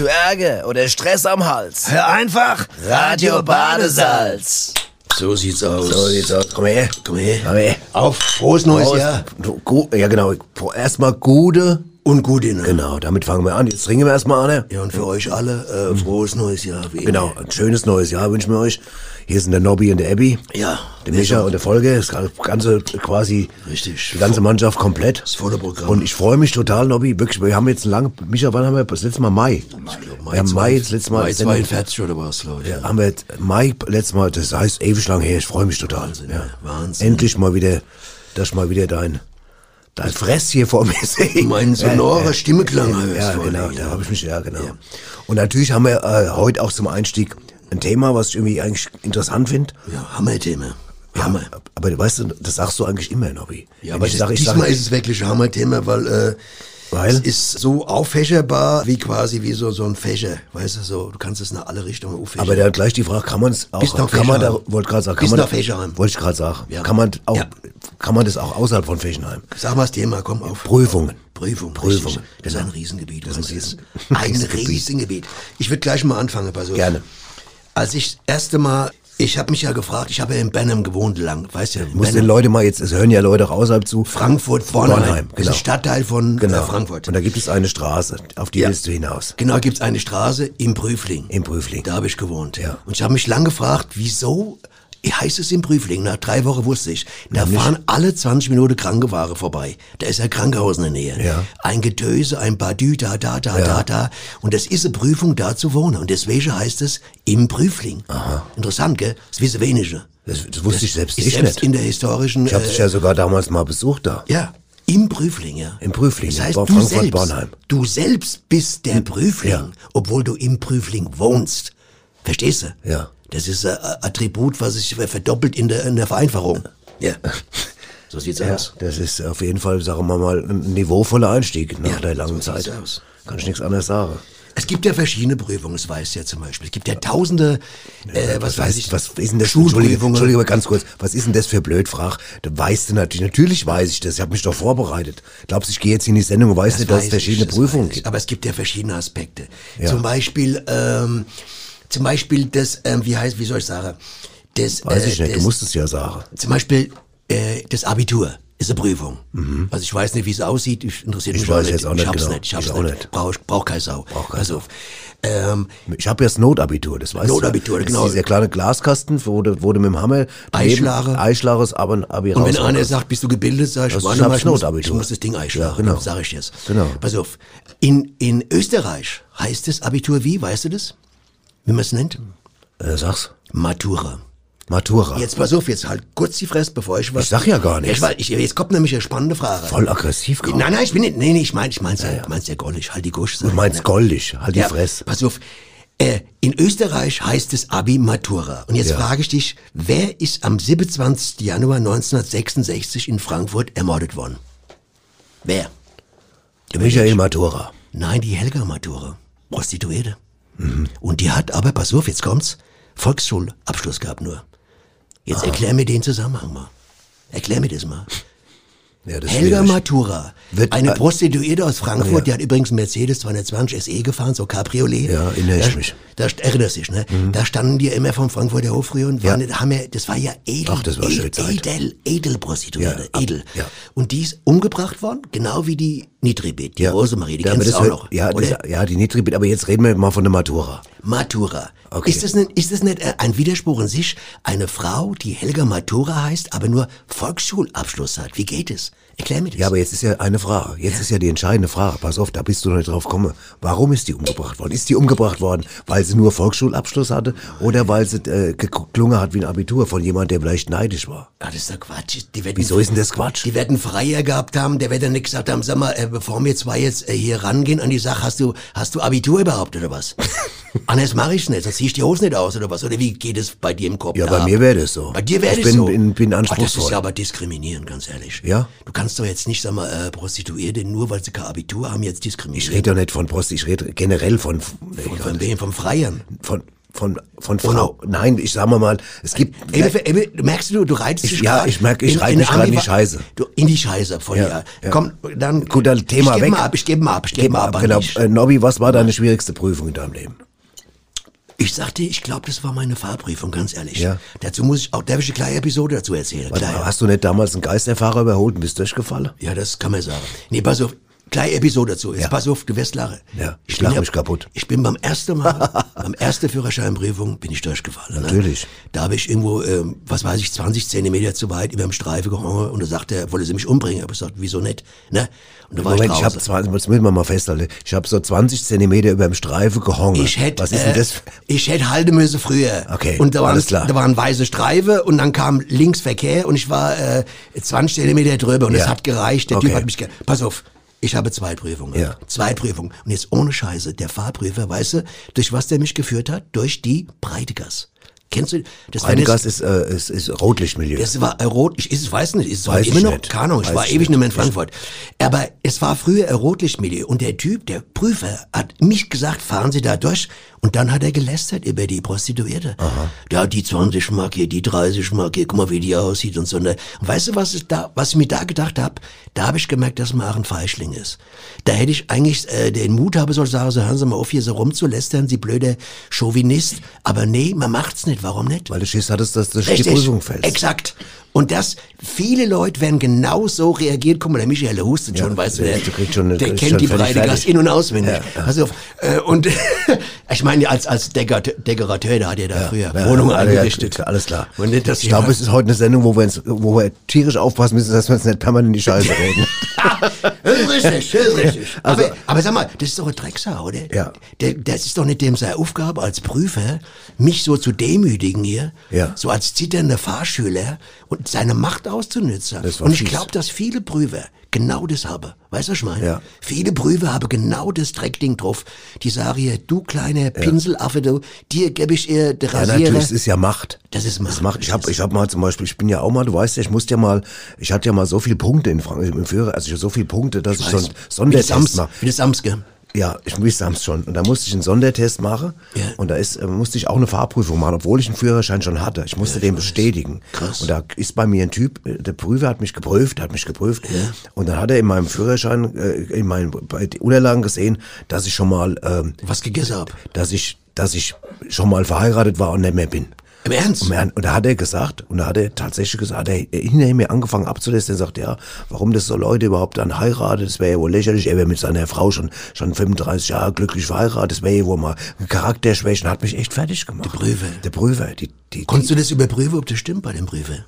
Hast du Ärger oder Stress am Hals? Hör einfach Radio Badesalz. So sieht's aus. So sieht's aus. Komm her. Komm her. Komm her. Auf, frohes neues. Jahr. Ja, genau. Erstmal gute. Und gut in. Genau, damit fangen wir an. Jetzt trinken wir erstmal an. Ja, und für euch alle, äh, frohes neues Jahr. Wie Genau, ein schönes neues Jahr wünschen wir euch. Hier sind der Nobby und der Abby. Ja. Der Micha und der Folge. Das ganze quasi. Richtig. Die ganze Mannschaft komplett. Das volle Programm. Und ich freue mich total, Nobby. Wirklich, wir haben jetzt lange. Micha, wann haben wir das letzte Mal Mai? wir haben Mai das letzte Mal. Mai Sendung- 42 oder was, Leute? Ja, haben wir jetzt Mai letztes Mal, das heißt ewig lang her, ich freue mich total. Wahnsinn, ja. ja, Wahnsinn. Endlich mal wieder, dass ich mal wieder dein, dein Fress hier vor mir sehe. Mein sonorer Stimmeklang hörst Ja, vor genau, dir, da ja. habe ich mich, ja, genau. Und natürlich haben wir äh, heute auch zum Einstieg ein Thema, was ich irgendwie eigentlich interessant finde. Ja, Hammerthema. Hammer. Aber weißt du, das sagst du eigentlich immer, Nobby. Ja, Wenn aber ich das, sag, ich diesmal sag, ist es wirklich ein Hammerthema, weil, äh, Weil? es ist so auffächerbar wie quasi wie so, so ein Fächer. Weißt du, so, du kannst es in alle Richtungen auffächern. aber da gleich die Frage, kann man es auch, Bis nach kann man da, wollte gerade sagen, kann Bis man, nach Fächerheim. wollte ich gerade sagen, Ja. kann man auch, Ja. kann man das auch außerhalb von Fächenheim? Sag mal das Thema, komm auf. Prüfungen. Prüfung. Prüfungen, richtig. Das ist ein Riesengebiet. Das ist Riesen- ein Riesengebiet. Riesengebiet. Ich würde gleich mal anfangen, pass auf. Gerne. Als ich das erste Mal, ich habe mich ja gefragt, ich habe ja in Benham gewohnt lang, weißt du? Muss den. Leute mal jetzt, es hören ja Leute auch außerhalb zu. Frankfurt, Bornheim. Bornheim, Das genau. ist ein Stadtteil von Genau. äh, Frankfurt. Und da gibt es eine Straße, auf die Ja. willst du hinaus. Genau, gibt's eine Straße im Prüfling. Im Prüfling. Da habe ich gewohnt. Ja. Und ich habe mich lang gefragt, wieso heißt es im Prüfling? Nach drei Wochen wusste ich, da fahren alle 20 Minuten Krankenwagen vorbei. Da ist ein Krankenhaus in der Nähe. Ja. Ein Getöse, ein Badü, da, da, da, Ja. da, da. Und das ist eine Prüfung, da zu wohnen. Und deswegen heißt es im Prüfling. Aha. Interessant, gell? Das wissen wenige. Das, das wusste ich selbst Ist ich selbst nicht. in der historischen... Ich habe dich ja sogar damals mal besucht da. Ja, im Prüfling, ja. Im Prüfling, Das ja, heißt, bei du selbst, Bornheim. du selbst bist der Prüfling, ja. obwohl du im Prüfling wohnst. Verstehst du? Ja. Das ist ein Attribut, was sich verdoppelt in der, in der Vereinfachung. Ja. So sieht's Ja, aus. das ist auf jeden Fall, sagen wir mal, ein niveauvoller Einstieg nach Ja, der langen so Zeit. aus. Kann ich nichts anderes sagen. Es gibt ja verschiedene Prüfungen, das weißt du ja zum Beispiel. Es gibt ja tausende, äh, was weiß ich, was ist denn das? Entschuldige, mal ganz kurz. Was ist denn das für Blödfrage? Da weißt du natürlich, natürlich weiß ich das. Ich habe mich doch vorbereitet. Glaubst du, ich gehe jetzt in die Sendung und weiß nicht, dass es weiß verschiedene ich, das Prüfungen weiß ich. gibt? Aber es gibt ja verschiedene Aspekte. Ja. Zum Beispiel, ähm, zum Beispiel das, ähm, wie heißt, wie soll ich sagen, das, Weiß ich äh, nicht, du das, musst es ja sagen. Zum Beispiel äh, das Abitur ist eine Prüfung. Also ich weiß nicht, wie es aussieht. Ich interessiert Mhm. Ich mich weiß auch nicht. jetzt auch nicht ich hab's genau. nicht. Ich hab's Ich auch nicht. nicht. Brauch, brauch keine Sau. Brauch keine Pass auf. Ähm, Ich habe ja das Notabitur, das weißt Notabitur, du. Das genau. ist dieser kleine Glaskasten, du, wo du mit dem Hammer Einschlagen. Einschlages, aber ein Abi und wenn einer sagt, bist du gebildet, sag ich, Das warte hab mal, ich ich muss, Notabitur. ich muss das Ding einschlagen. Ja, genau. Sag ich dir's. Genau. Pass auf. In, in Österreich heißt es Abitur wie? Weißt du das? Wie man es nennt? Äh, sag's. Matura. Matura. Jetzt pass auf, jetzt halt kurz die Fresse, bevor ich was... Ich sag ja gar nichts. Ich, ich, jetzt kommt nämlich eine spannende Frage. Voll aggressiv gerade. Nein, nein, ich bin nicht, nee, nee, ich mein, ich mein's ja, mein's ja goldig, halt die Gusch. Du meinst goldig, halt die ja, Fresse. Pass auf, äh, in Österreich heißt es Abi Matura. Und jetzt Ja. frage ich dich, wer ist am 27. Januar 1966 in Frankfurt ermordet worden? Wer? Michael Matura. Nein, die Helga Matura. Prostituierte. Mhm. Und die hat aber, pass auf, jetzt kommt's, Volksschulabschluss gehabt nur. Jetzt erklär mir den Zusammenhang mal. Erklär mir das mal. Ja, das Helga. Matura, Wird- eine Prostituierte aus Frankfurt, Ja. die hat übrigens Mercedes 220 SE gefahren, so Cabriolet. Ja, erinnere ich da, mich. Mhm. Da erinnerst du dich, ne? Da standen die immer vom Frankfurter Hof früher und waren, haben ja, das war ja edel, Ach, das war edel, edel, edel Prostituierte, Ja, edel. ja. Und die ist umgebracht worden, genau wie die Nitribet, die Rosemarie, die ja, kennst du das auch noch, Ja, oder? das, ja, die Nitribit, aber jetzt reden wir mal von der Matura. Matura. Okay. Ist das nicht, ist das nicht ein Widerspruch in sich? Eine Frau, die Helga Matura heißt, aber nur Volksschulabschluss hat. Wie geht es? Erklär mir das. Ja, aber jetzt ist ja eine Frage. Jetzt ist ja die entscheidende Frage. Pass auf, da bist du noch nicht drauf gekommen. Warum ist die umgebracht worden? Ist die umgebracht worden, weil sie nur Volksschulabschluss hatte oder weil sie äh, geklungen hat wie ein Abitur von jemand, der vielleicht neidisch war? Ah, das ist doch Quatsch. Die werden, Wieso ist denn das Quatsch? Die werden Freier gehabt haben, der wird dann nicht gesagt haben, sag mal, äh, bevor wir zwei jetzt äh, hier rangehen an die Sache, hast du, hast du Abitur überhaupt oder was? Anders mache ich nicht, sonst zieh ich die Hose nicht aus oder was? Oder wie geht es bei dir im Kopf? Ja, bei ab? mir wäre das so. Bei dir wäre das bin, so. bin, bin Ah, das ist anspruchsvoll. ja aber diskriminierend, ganz ehrlich. Ja? Du kannst doch jetzt nicht, sag mal, äh, Prostituierte, nur weil sie kein Abitur haben, jetzt diskriminieren. ich rede doch nicht von Prost, ich rede generell von, von, von wem? Vom Freiern? von, von, von Frau. Nein, ich sag mal mal, es gibt. Ebbe, Ebbe, merkst du, du dich Ich- ja, grad ich merk, ich in- reite mich grad in die Scheiße. Du, in die Scheiße von Ja, ja, ja. Komm, dann. Gut, dann Thema ich weg. Mal ab, ich gebe mal ab, ich gebe mal ab. an genau. dich. Äh, Nobby, was war deine schwierigste Prüfung in deinem Leben? Ich sagte, ich glaube, das war meine Fahrprüfung, ganz ehrlich. Ja. Dazu muss ich auch, darf ich eine kleine Episode dazu erzählen? Warte hast du nicht damals einen Geisterfahrer überholt und bist durchgefallen? Ja, das kann man sagen. Nee, pass auf, kleine Episode dazu. Jetzt Ja. pass auf, du wirst lachen. Ja, ich bin lach mich kaputt. Ich bin beim ersten Mal, beim ersten Führerscheinprüfung bin ich durchgefallen. Natürlich. Ne? Da habe ich irgendwo, ähm, was weiß ich, 20 Zentimeter zu weit über dem Streifen gehangen und da sagte er, wolle sie mich umbringen. Aber ich gesagt, wieso nicht? Ne? Und da war Moment, ich ich habe das müssen wir mal festhalten, ich habe so 20 Zentimeter über dem Streifen gehangen. Ich hätte, Was ist denn äh, das? ich hätte halten müssen früher. Okay, Und da waren, alles klar. da waren weiße Streife und dann kam links Verkehr und ich war äh, 20 Zentimeter drüber und Ja. das hat gereicht. Der Okay. Typ hat mich Pass auf, ich habe zwei Prüfungen. Ja. Zwei Prüfungen. Und jetzt ohne Scheiße, der Fahrprüfer, weißt du, durch was der mich geführt hat? Durch die Breitegas. Kennst du? Das das, ist, äh, ist, ist Rotlichtmilieu. das war äh, rot, ich ist, weiß nicht, ist Weiß ich immer noch, nicht. keine Ahnung, ich Weiß war ich ewig nicht. nicht mehr in Frankfurt. Aber es war früher ein Rotlichtmilieu und der Typ, der Prüfer, hat mich gesagt, fahren Sie da durch und dann hat er gelästert über die Prostituierte. Ja, die 20 Mark hier, die 30 Mark hier, guck mal, wie die aussieht und so. Und weißt du, was ich, da, was ich mir da gedacht habe? Da habe ich gemerkt, dass man auch ein Feischling ist. Da hätte ich eigentlich äh, den Mut haben sollen, sagen, so hören Sie mal auf, hier so rumzulästern, Sie blöde Chauvinist. Aber nee, man macht's nicht. Warum nicht? Weil du Schiss hattest, dass du durch die Richtig, Prüfung fällst. exakt. Und das, viele Leute werden genau so reagieren. Guck mal, der Michael der hustet schon, weißt du, der, du kriegst schon eine- der kennt die breite Gas fertig. in- und auswendig. Pass auf. Äh, und ich meine, als, als Dekorateur, da hat er da früher Ja, Wohnungen ja, eingerichtet. alles klar. Und nicht, dass ich glaube, es ist heute eine Sendung, wo wir, uns, wo wir tierisch aufpassen müssen, dass wir uns nicht permanent in die Scheiße reden. Das ist richtig, das ist richtig. Also- aber, aber sag mal, das ist doch ein Drecksau, oder? Ja. Das ist doch nicht dem seine Aufgabe als Prüfer, mich so zu demütigen hier, Ja. so als zitternder Fahrschüler und seine Macht auszunützen. Und ich glaube, dass viele Prüfer genau das haben. Weißt du, was ich meine? Ja. Viele Prüfer haben genau das Dreckding drauf. Die sagen hier, du kleiner Pinselaffe, du, dir gebe ich ihr den Ja, Rasierer. natürlich, es ist ja Macht. Das ist Macht. Das macht, ich habe ich hab mal zum Beispiel, ich bin ja auch mal, du weißt ja, ich musste ja mal, ich hatte ja mal so viele Punkte in Frankreich im Führer, also ich so viele Punkte, dass ich, so einen Wie das Sondertest mache. wie das Sams, gell? Ja, ich es schon. Und da musste ich einen Sondertest machen. Ja. Und da ist, äh, musste ich auch eine Fahrprüfung machen, obwohl ich einen Führerschein schon hatte. Ich musste den bestätigen. Krass. Und da ist bei mir ein Typ, äh, der Prüfer hat mich geprüft, hat mich geprüft. Und dann hat er in meinem Führerschein, äh, in meinen bei den Unterlagen gesehen, dass ich schon mal, ähm, Was gegessen hab. dass ich, dass ich schon mal verheiratet war und nicht mehr bin. Im Ernst? Und, er- und da hat er gesagt, und da hat er tatsächlich gesagt, er hat hinterher mir angefangen abzulästern, er sagt, ja, warum das so Leute überhaupt dann heiraten, das wäre ja wohl lächerlich, er wäre mit seiner Frau schon, schon 35 Jahre glücklich verheiratet, das wäre ja wohl mal ein Charakterschwächen, hat mich echt fertig gemacht. Der Prüfer. Der Prüfer, die, die, Konntest du das überprüfen, ob das stimmt bei dem Prüfer?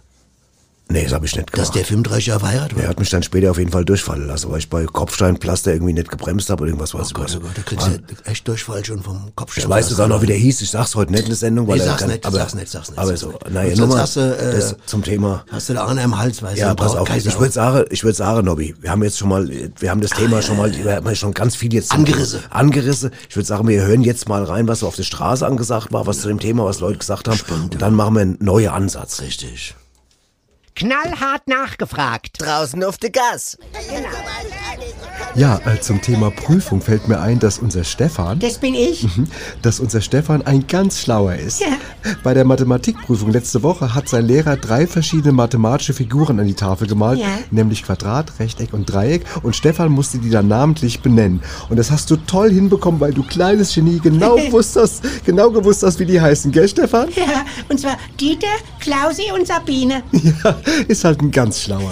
Nee, das habe ich nicht Dass gemacht. der 35 Jahre verheiratet war? Er hat mich dann später auf jeden Fall durchfallen lassen, weil ich bei Kopfsteinpflaster irgendwie nicht gebremst habe oder irgendwas was. Oh Gott, oh Gott, da kriegst du ja echt Durchfall schon vom Kopf. ich weiß sogar noch, wie der hieß. Ich sag's heute nicht in der Sendung, weil Nee, er sag's kann, nicht, aber, sag's nicht, sag's nicht, Aber so, naja, nur sonst mal hast du, äh, das zum Thema. Hast du da einer im Hals, weißt Ja, du? pass auf. Ich würde sagen, ich würde sagen, Nobby, wir haben jetzt schon mal, wir haben das Thema schon mal, wir haben schon ganz viel jetzt Angerissen. Angerissen. Ich würde sagen, wir hören jetzt mal rein, was so auf der Straße angesagt war, was zu dem Thema, was Leute gesagt haben. Und dann machen wir einen neuen Ansatz. Richtig. Knallhart nachgefragt. Draußen auf der Gas. Ja, äh, zum Thema Prüfung fällt mir ein, dass unser Stefan, Das bin ich. dass unser Stefan ein ganz schlauer ist. Ja. Bei der Mathematikprüfung letzte Woche hat sein Lehrer drei verschiedene mathematische Figuren an die Tafel gemalt, Ja. nämlich Quadrat, Rechteck und Dreieck. Und Stefan musste die dann namentlich benennen. Und das hast du toll hinbekommen, weil du kleines Genie genau wusstest, genau gewusst hast, wie die heißen, gell, Stefan? Ja, und zwar Dieter, Klausi und Sabine. Ja, ist halt ein ganz schlauer.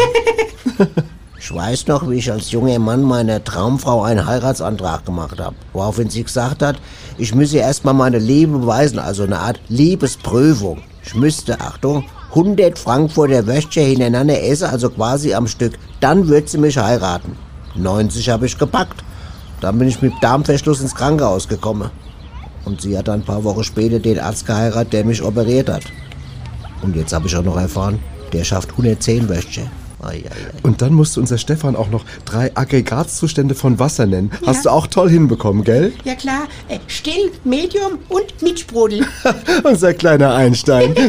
Ich weiß noch, wie ich als junger Mann meiner Traumfrau einen Heiratsantrag gemacht habe. Woraufhin sie gesagt hat, ich müsse erstmal meine Liebe beweisen, also eine Art Liebesprüfung. Ich müsste, Achtung, 100 Frankfurter Würstchen hintereinander essen, also quasi am Stück. Dann wird sie mich heiraten. 90 habe ich gepackt. Dann bin ich mit Darmverschluss ins Krankenhaus gekommen. Und sie hat dann ein paar Wochen später den Arzt geheiratet, der mich operiert hat. Und jetzt habe ich auch noch erfahren, der schafft 110 Würstchen. Und dann musste unser Stefan auch noch drei Aggregatzustände von Wasser nennen. Hast du auch toll hinbekommen, gell? Ja klar, äh, still, Medium und mit Sprudel. Unser kleiner Einstein.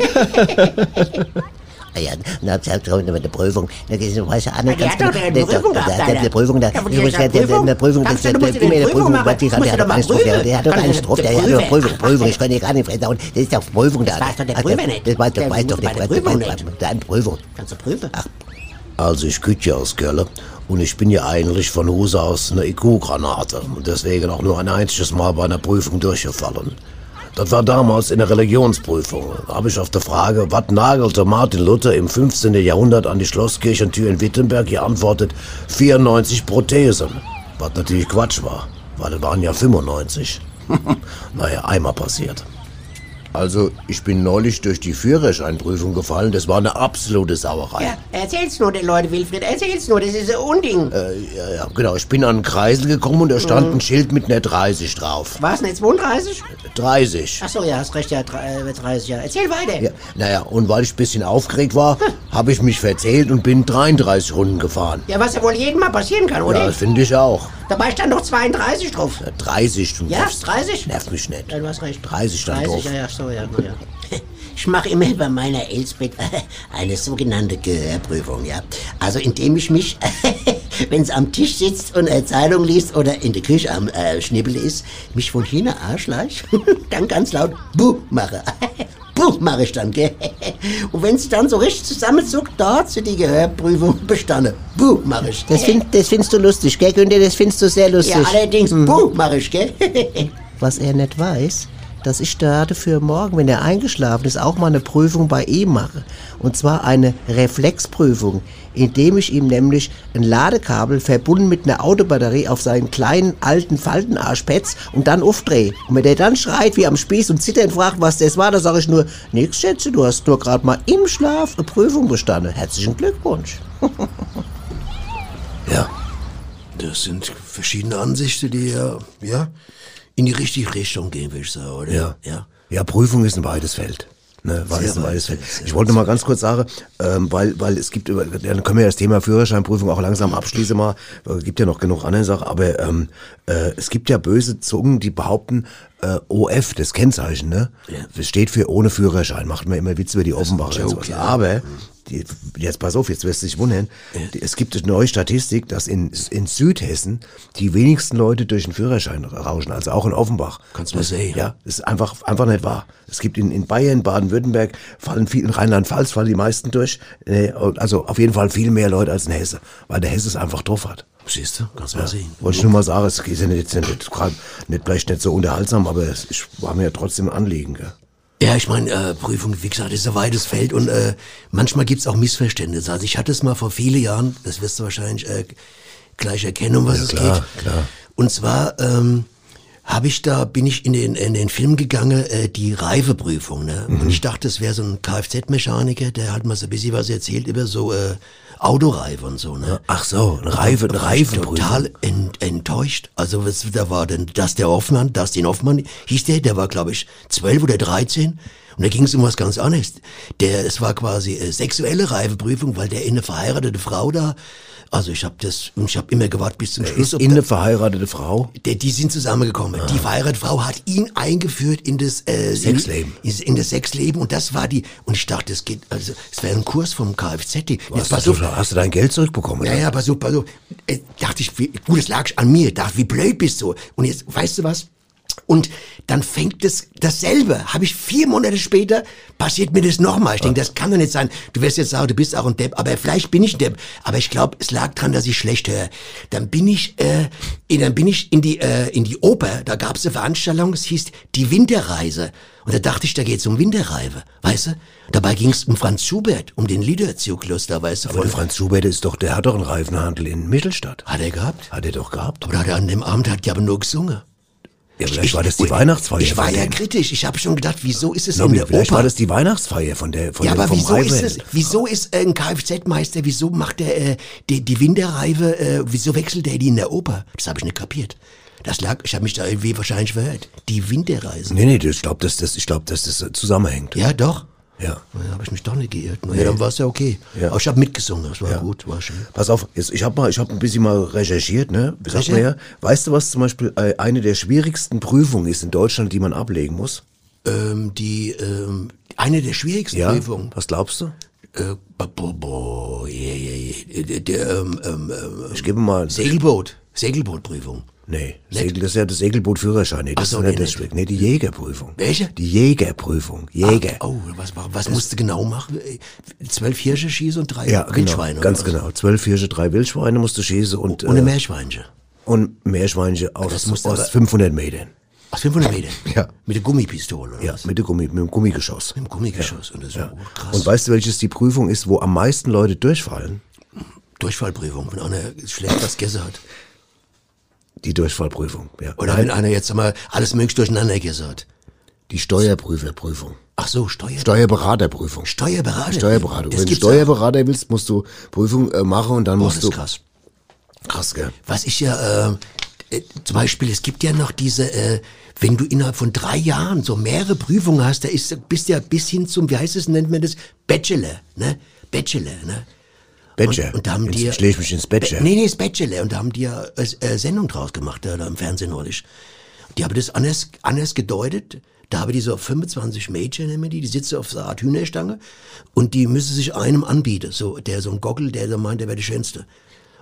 Ah Ja, na, selbst mit der Prüfung. Da geht es, weiß ja, Anne, Der hat doch eine der- Prüfung Prüfung, da, Ja, der, hat der, Prüfung. der Prüfung, Kannst der, du, der, musst du der, die der Prüfung Prüfung, machen. was die Das hat, musst der du hat doch mal drauf, der, hat doch du- drauf, der hat doch Prüfer. Prüfung, Prüfung, ich kann dir gar nicht und das ist doch Prüfung da. Das weiß doch der Prüfer nicht. Das weiß, doch muss der, Prüfung der, nicht. der, der Prüfung. Kannst du prüfen? Ach, Also ich küt ja aus Köln und ich bin ja eigentlich von Hause aus eine IQ-Granate und deswegen auch nur ein einziges Mal bei einer Prüfung durchgefallen. Das war damals in der Religionsprüfung. Da habe ich auf die Frage, was nagelte Martin Luther im 15. Jahrhundert an die Schlosskirchentür in Wittenberg, geantwortet 94 Prothesen. Was natürlich Quatsch war, weil es waren ja 95. naja, einmal passiert. Also, ich bin neulich durch die Führerscheinprüfung gefallen. Das war eine absolute Sauerei. Ja, erzähl's nur den Leuten, Wilfried, erzähl's nur, das ist ein Unding. Äh, ja, ja, genau. Ich bin an einen Kreisel gekommen und da stand ein Schild mit einer 30 drauf. Denn jetzt 32? 30. Ach so, ja, hast recht, ja, drei- äh, 30, ja. Erzähl weiter. Ja, naja, und weil ich ein bisschen aufgeregt war, habe ich mich verzählt und bin 33 Runden gefahren. Ja, was ja wohl jedem mal passieren kann, Ja, oder? das finde ich auch. Dabei stand doch 32 drauf. Ja, 30, du Ja, nervst, 30? nervt mich nicht. Ja, du hast recht. 30 stand 30, drauf. ja, ja, so, ja, na ja. Ich mache immer bei meiner Elsbeth eine sogenannte Gehörprüfung, ja. Also indem ich mich, wenn sie am Tisch sitzt und eine Zeitung liest oder in der Küche am äh, Schnibbel ist, mich von hinten anschleicht, dann ganz laut Buh mache. Buh mache ich dann, gell? Und wenn sie dann so richtig zusammenzuckt, da hat sie die Gehörprüfung bestanden. Buh mache ich. das, find, das findest du lustig, gell, Günther? Das findest du sehr lustig. Ja, allerdings, Buh mache ich, gell? Was er nicht weiß, dass ich gerade für morgen, wenn er eingeschlafen ist, auch mal eine Prüfung bei ihm mache. Und zwar eine Reflexprüfung, indem ich ihm nämlich ein Ladekabel verbunden mit einer Autobatterie auf seinen kleinen alten Faltenarsch petz und dann aufdrehe. Und wenn der dann schreit wie am Spieß und zitternd fragt, was das war, dann sage ich nur, nix Schätze, du hast nur gerade mal im Schlaf eine Prüfung bestanden. Herzlichen Glückwunsch. Ja. Das sind verschiedene Ansichten, die ja, ja in die richtige Richtung gehen, würde ich sagen, oder? Ja. ja. Ja, Prüfung ist ein weites Feld. Ne, Feld. sehr Ich wollte noch mal ganz kurz sagen, ähm, weil, weil es gibt, dann können wir das Thema Führerscheinprüfung auch langsam abschließen mal. Es gibt ja noch genug andere Sachen, aber ähm, äh, es gibt ja böse Zungen, die behaupten, äh, OF, das Kennzeichen, ne? Das steht für ohne Führerschein. Macht man immer Witze über die Offenbacher. und sowas. ja. Aber die, jetzt pass auf, jetzt wirst du dich wundern. Es gibt eine neue Statistik, dass in, in Südhessen die wenigsten Leute durch den Führerschein rauschen, also auch in Offenbach. Kannst du mal sehen. Ja, das ist einfach, einfach nicht wahr. Es gibt in, in Bayern, Baden-Württemberg, fallen viel, in Rheinland-Pfalz fallen die meisten durch. Äh, Also auf jeden Fall viel mehr Leute als in Hesse, weil der Hesse es einfach drauf hat. Siehst du? Kannst du mal sehen. Wollte ich nur mal sagen, es ist ja nicht, nicht, nicht, nicht, vielleicht nicht so unterhaltsam, aber es war mir ja trotzdem ein Anliegen. Gell? Ja, ich meine, äh, Prüfung, wie gesagt, ist ein weites Feld und äh, manchmal gibt's auch Missverständnisse. Also ich hatte es mal vor vielen Jahren, das wirst du wahrscheinlich äh, gleich erkennen, um was Ja, es klar, geht. klar. Und zwar ähm, habe ich da, bin ich in den, in den Film gegangen, äh, die Reifeprüfung. Ne? Mhm. Und ich dachte, es wäre so ein Kfz-Mechaniker, der hat mal so ein bisschen was erzählt über so äh, Autoreife und so. Ne? Ach so, Reife, ich Reifenprüfung. Total ent, enttäuscht. Also was, da war denn das der Hoffmann, das den Hoffmann hieß der, der war glaube ich zwölf oder dreizehn. Und da ging es um was ganz anderes. Der, es war quasi äh, sexuelle Reifeprüfung, weil der in eine verheiratete Frau da, also ich habe das, und ich habe immer gewartet bis zum Schluss. Ist in eine verheiratete Frau? der, die sind zusammengekommen. Die verheiratete Frau hat ihn eingeführt in das äh, Sexleben. In, in das Sexleben und das war die. Und ich dachte, es geht, also es wäre ein Kurs vom Kfz. Die, jetzt Hast, pass du, auf, hast du dein Geld zurückbekommen? ja, ja, pass auf, pass auf. Äh, dachte ich, wie, gut, es lag an mir. Dachte, wie blöd bist du? Und jetzt, weißt du was? Und dann fängt es dasselbe. Habe ich vier Monate später, passiert mir das nochmal. Ich denke, das kann doch nicht sein. Du wirst jetzt sagen, du bist auch ein Depp, aber vielleicht bin ich ein Depp. Aber ich glaube, es lag dran, dass ich schlecht höre. Dann bin ich, äh, in- dann bin ich in die, äh, in die Oper. Da gab es eine Veranstaltung, es hieß die Winterreise. Und da dachte ich, da geht's um Winterreife, weißt du? Dabei ging's um Franz Schubert, um den Liederzyklus da, weißt du? Aber Franz Schubert ist doch, der hat doch einen Reifenhandel in Mittelstadt. Hat er gehabt? Hat er doch gehabt. Oder hat er an dem Abend hat ja aber nur gesungen? Ja, vielleicht war das die Weihnachtsfeier Ich war von ja kritisch. Ich habe schon gedacht, wieso ist es in Nobby, der vielleicht Oper? war das die Weihnachtsfeier von der, von ja, der, aber vom wieso ist es? Wieso ist äh, ein Kfz-Meister? Wieso macht er äh, die, die Winterreife? Äh, wieso wechselt er die in der Oper? Das habe ich nicht kapiert. Das lag. Ich habe mich da irgendwie wahrscheinlich verhört. Die Winterreise. Nee, nee, ich glaube, dass das, ich glaube, dass das äh, zusammenhängt. Ja, doch. Ja. Da habe ich mich doch nicht geirrt. Na, ja, dann war es ja okay. Ja. Aber ich habe mitgesungen. Das war gut, war schön. Pass auf, jetzt, ich habe mal, ich habe ein bisschen mal recherchiert, ne? Man Recher- ja? Weißt du, was zum Beispiel äh, eine der schwierigsten Prüfungen ist in Deutschland, die man ablegen muss? Ähm, die ähm, eine der schwierigsten Ja. Prüfungen. Was glaubst du? Äh, bo, bo, yeah. Der, der, ähm, ähm, ähm, Ich gebe mal. Segelboot. Segelbootprüfung. Nee, Segel, das ist ja das Segelbootführerschein. Nee, das Ach so, ist nicht nee, das nicht. Nee, die Jägerprüfung. Welche? Die Jägerprüfung. Jäger. Oh, was, was musst du genau machen? Zwölf Hirsche schießen und drei ja, genau. Wildschweine. Ganz oder was? genau. Zwölf Hirsche, drei Wildschweine musst du schießen und, Und eine äh, Meerschweinchen. und Meerschweinchen aus, Das aus aber- 500 Metern. Aus 500 Meter? Ja. Mit der Gummipistole, oder Ja, was? mit, der Gummi, mit dem Gummigeschoss. Mit dem Gummigeschoss. Und das ist oh, krass. Und weißt du, welches die Prüfung ist, wo am meisten Leute durchfallen? Durchfallprüfung, wenn einer schlecht was gegessen hat. Die Durchfallprüfung. Ja. Oder wenn einer jetzt einmal alles möglich durcheinander hat. die Steuerprüferprüfung. Ach so, Steuer, Steuerberaterprüfung. Steuerberater. Steuerberatung. Das Wenn du auch. Steuerberater willst, musst du Prüfung äh, machen und dann Boah, musst das du. ist krass. Krass, gell? Was ich ja, äh, äh, zum Beispiel, es gibt ja noch diese, äh, wenn du innerhalb von drei Jahren so mehrere Prüfungen hast, da ist, bist du ja bis hin zum, wie heißt es, nennt man das? Bachelor, ne? Bachelor, ne? Badger. Und, und da haben Jetzt die, schläg ich mich ins Badger. Ba- Nee, nee, das Bachelor. Und da haben die ja äh, äh, Sendung draus gemacht, äh, da im Fernsehen neulich. Die haben das anders, anders gedeutet. Da haben die so 25 Mädchen, wir die, die sitzen auf so einer Art Hühnerstange und die müssen sich einem anbieten. So, der so ein Gockel, der so meint, der wäre der Schönste.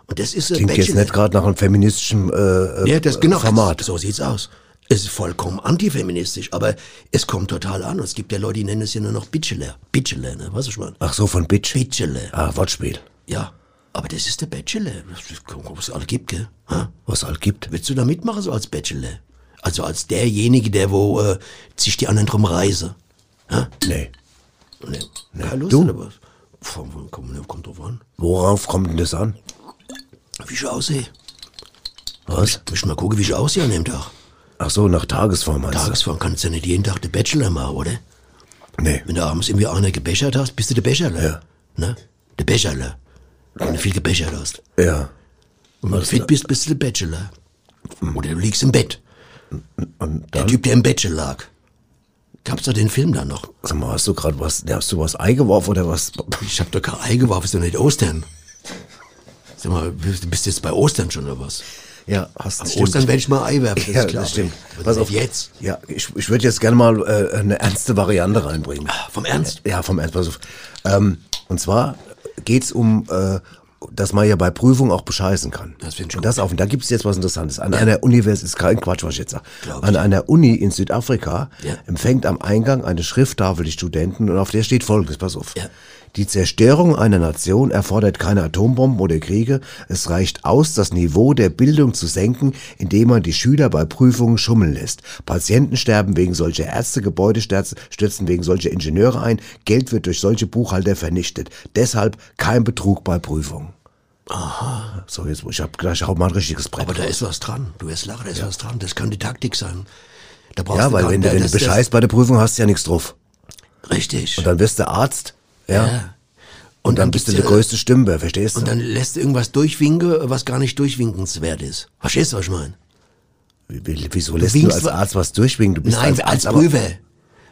Und das ist Klingt jetzt nicht gerade nach einem feministischen äh, äh, ja, das genau. Format. So sieht's aus. Es ist vollkommen antifeministisch, aber es kommt total an. Und es gibt ja Leute, die nennen es ja nur noch Bachelor. Bachelor, ne? Was ich meine? Ach so, von Bitch. Bachelor. Ah, Wortspiel. Ja. Aber das ist der Bachelor. Guck mal, was es alles gibt, gell? Ha? Was es halt gibt. Willst du da mitmachen, so als Bachelor? Also als derjenige, der wo äh, sich die anderen drum reise. Ha? Nee. Nee. Keine Lust Du? oder was? Von, von, kommt, kommt drauf an. Worauf kommt denn das an? Wie ich aussehe. Was? Möchte mal gucken, wie ich aussehe an dem Tag. Ach so, nach Tagesform meinst Tagesform kannst du ja nicht jeden Tag den Bachelor machen, oder? Nee. Wenn du abends irgendwie einer gebechert hast, bist du der Becherler. Ja. Ne? Der Becherler. Wenn du viel gebechert hast. Ja. Und wenn du fit bist, bist du der Bachelor. Oder du liegst im Bett. Der Typ, der im schon lag. Gab's doch den Film dann noch? sag mal, hast du gerade was, hast du was Ei geworfen oder was? Ich hab doch kein Ei geworfen, ist doch nicht Ostern. Sag mal, du bist jetzt bei Ostern schon oder was? Ja, hast stimmt. Ostern werde ich mal Ei werfen, das Ja, ist klar. das stimmt. Was Pass auf jetzt. Ja, ich, ich würde jetzt gerne mal äh, eine ernste Variante reinbringen. Vom Ernst? Ja, vom Ernst. Pass auf. Ähm, und zwar geht's um, äh, dass man ja bei Prüfungen auch bescheißen kann. Das find ich und das auch. Und da gibt's jetzt was Interessantes. An einer Universität, ist kein Quatsch, was ich jetzt sage. An einer Uni in Südafrika Ja. empfängt am Eingang eine Schrifttafel die Studenten und auf der steht folgendes, pass auf. Ja. Die Zerstörung einer Nation erfordert keine Atombomben oder Kriege. Es reicht aus, das Niveau der Bildung zu senken, indem man die Schüler bei Prüfungen schummeln lässt. Patienten sterben wegen solcher Ärzte, Gebäude stürzen wegen solcher Ingenieure ein, Geld wird durch solche Buchhalter vernichtet. Deshalb kein Betrug bei Prüfungen. Aha. So, jetzt, ich hab gleich auch mal ein richtiges Brett. Aber da raus. ist was dran. Du wirst lachen, da ist was dran. Das kann die Taktik sein. Da brauchst ja, weil gar- wenn du, wenn du bescheißt bei der Prüfung, hast du ja nichts drauf. Richtig. Und dann wirst du Arzt, ja, Ja. und, dann, bist du der ja- größte Stümper, verstehst du? Und dann lässt du irgendwas durchwinken, was gar nicht durchwinkenswert ist. Verstehst du, was ich meine? Wie- Wieso lässt du als Arzt was durchwinken? Du bist Nein, als, als, Prüfer.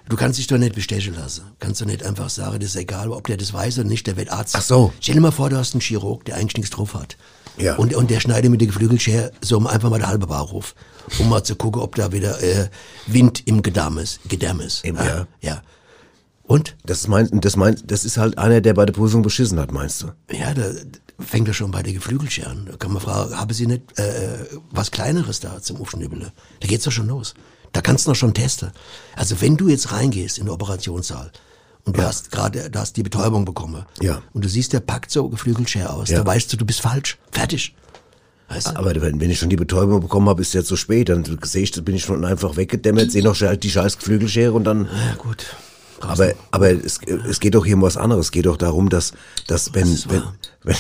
Du kannst dich doch nicht bestechen lassen. Kannst du nicht einfach sagen, das ist egal, ob der das weiß oder nicht, der wird Arzt. Ach so. Stell dir mal vor, du hast einen Chirurg, der eigentlich nichts drauf hat. Ja. Und, und der schneidet mit der Geflügelschere so einfach mal der halbe Bauch auf, um mal zu gucken, ob da wieder äh, Wind im Gedärm ist. Gedärm ist. Im- Ah, ja. ja. Und? Das ist mein, das mein, das ist halt einer, der bei der Prüfung beschissen hat, meinst du? Ja, da fängt er schon bei der Geflügelschere an. Da kann man fragen, haben Sie nicht äh, was Kleineres da zum Aufschnibbeln? Da geht's doch schon los. Da kannst du noch schon testen. Also wenn du jetzt reingehst in den Operationssaal und du hast gerade, du hast die Betäubung bekommen Ja. und du siehst, der packt so Geflügelschere aus, Ja. da weißt du, du bist falsch. Fertig. Weißt du? Aber wenn, wenn ich schon die Betäubung bekommen habe, ist es jetzt so spät. Dann sehe ich, bin ich schon einfach weggedämmert, sehe noch die scheiß Geflügelschere und dann. Ja, gut. Aber, aber es, es geht doch hier um was anderes. Es geht doch darum, dass, dass wenn, ist wenn, wenn,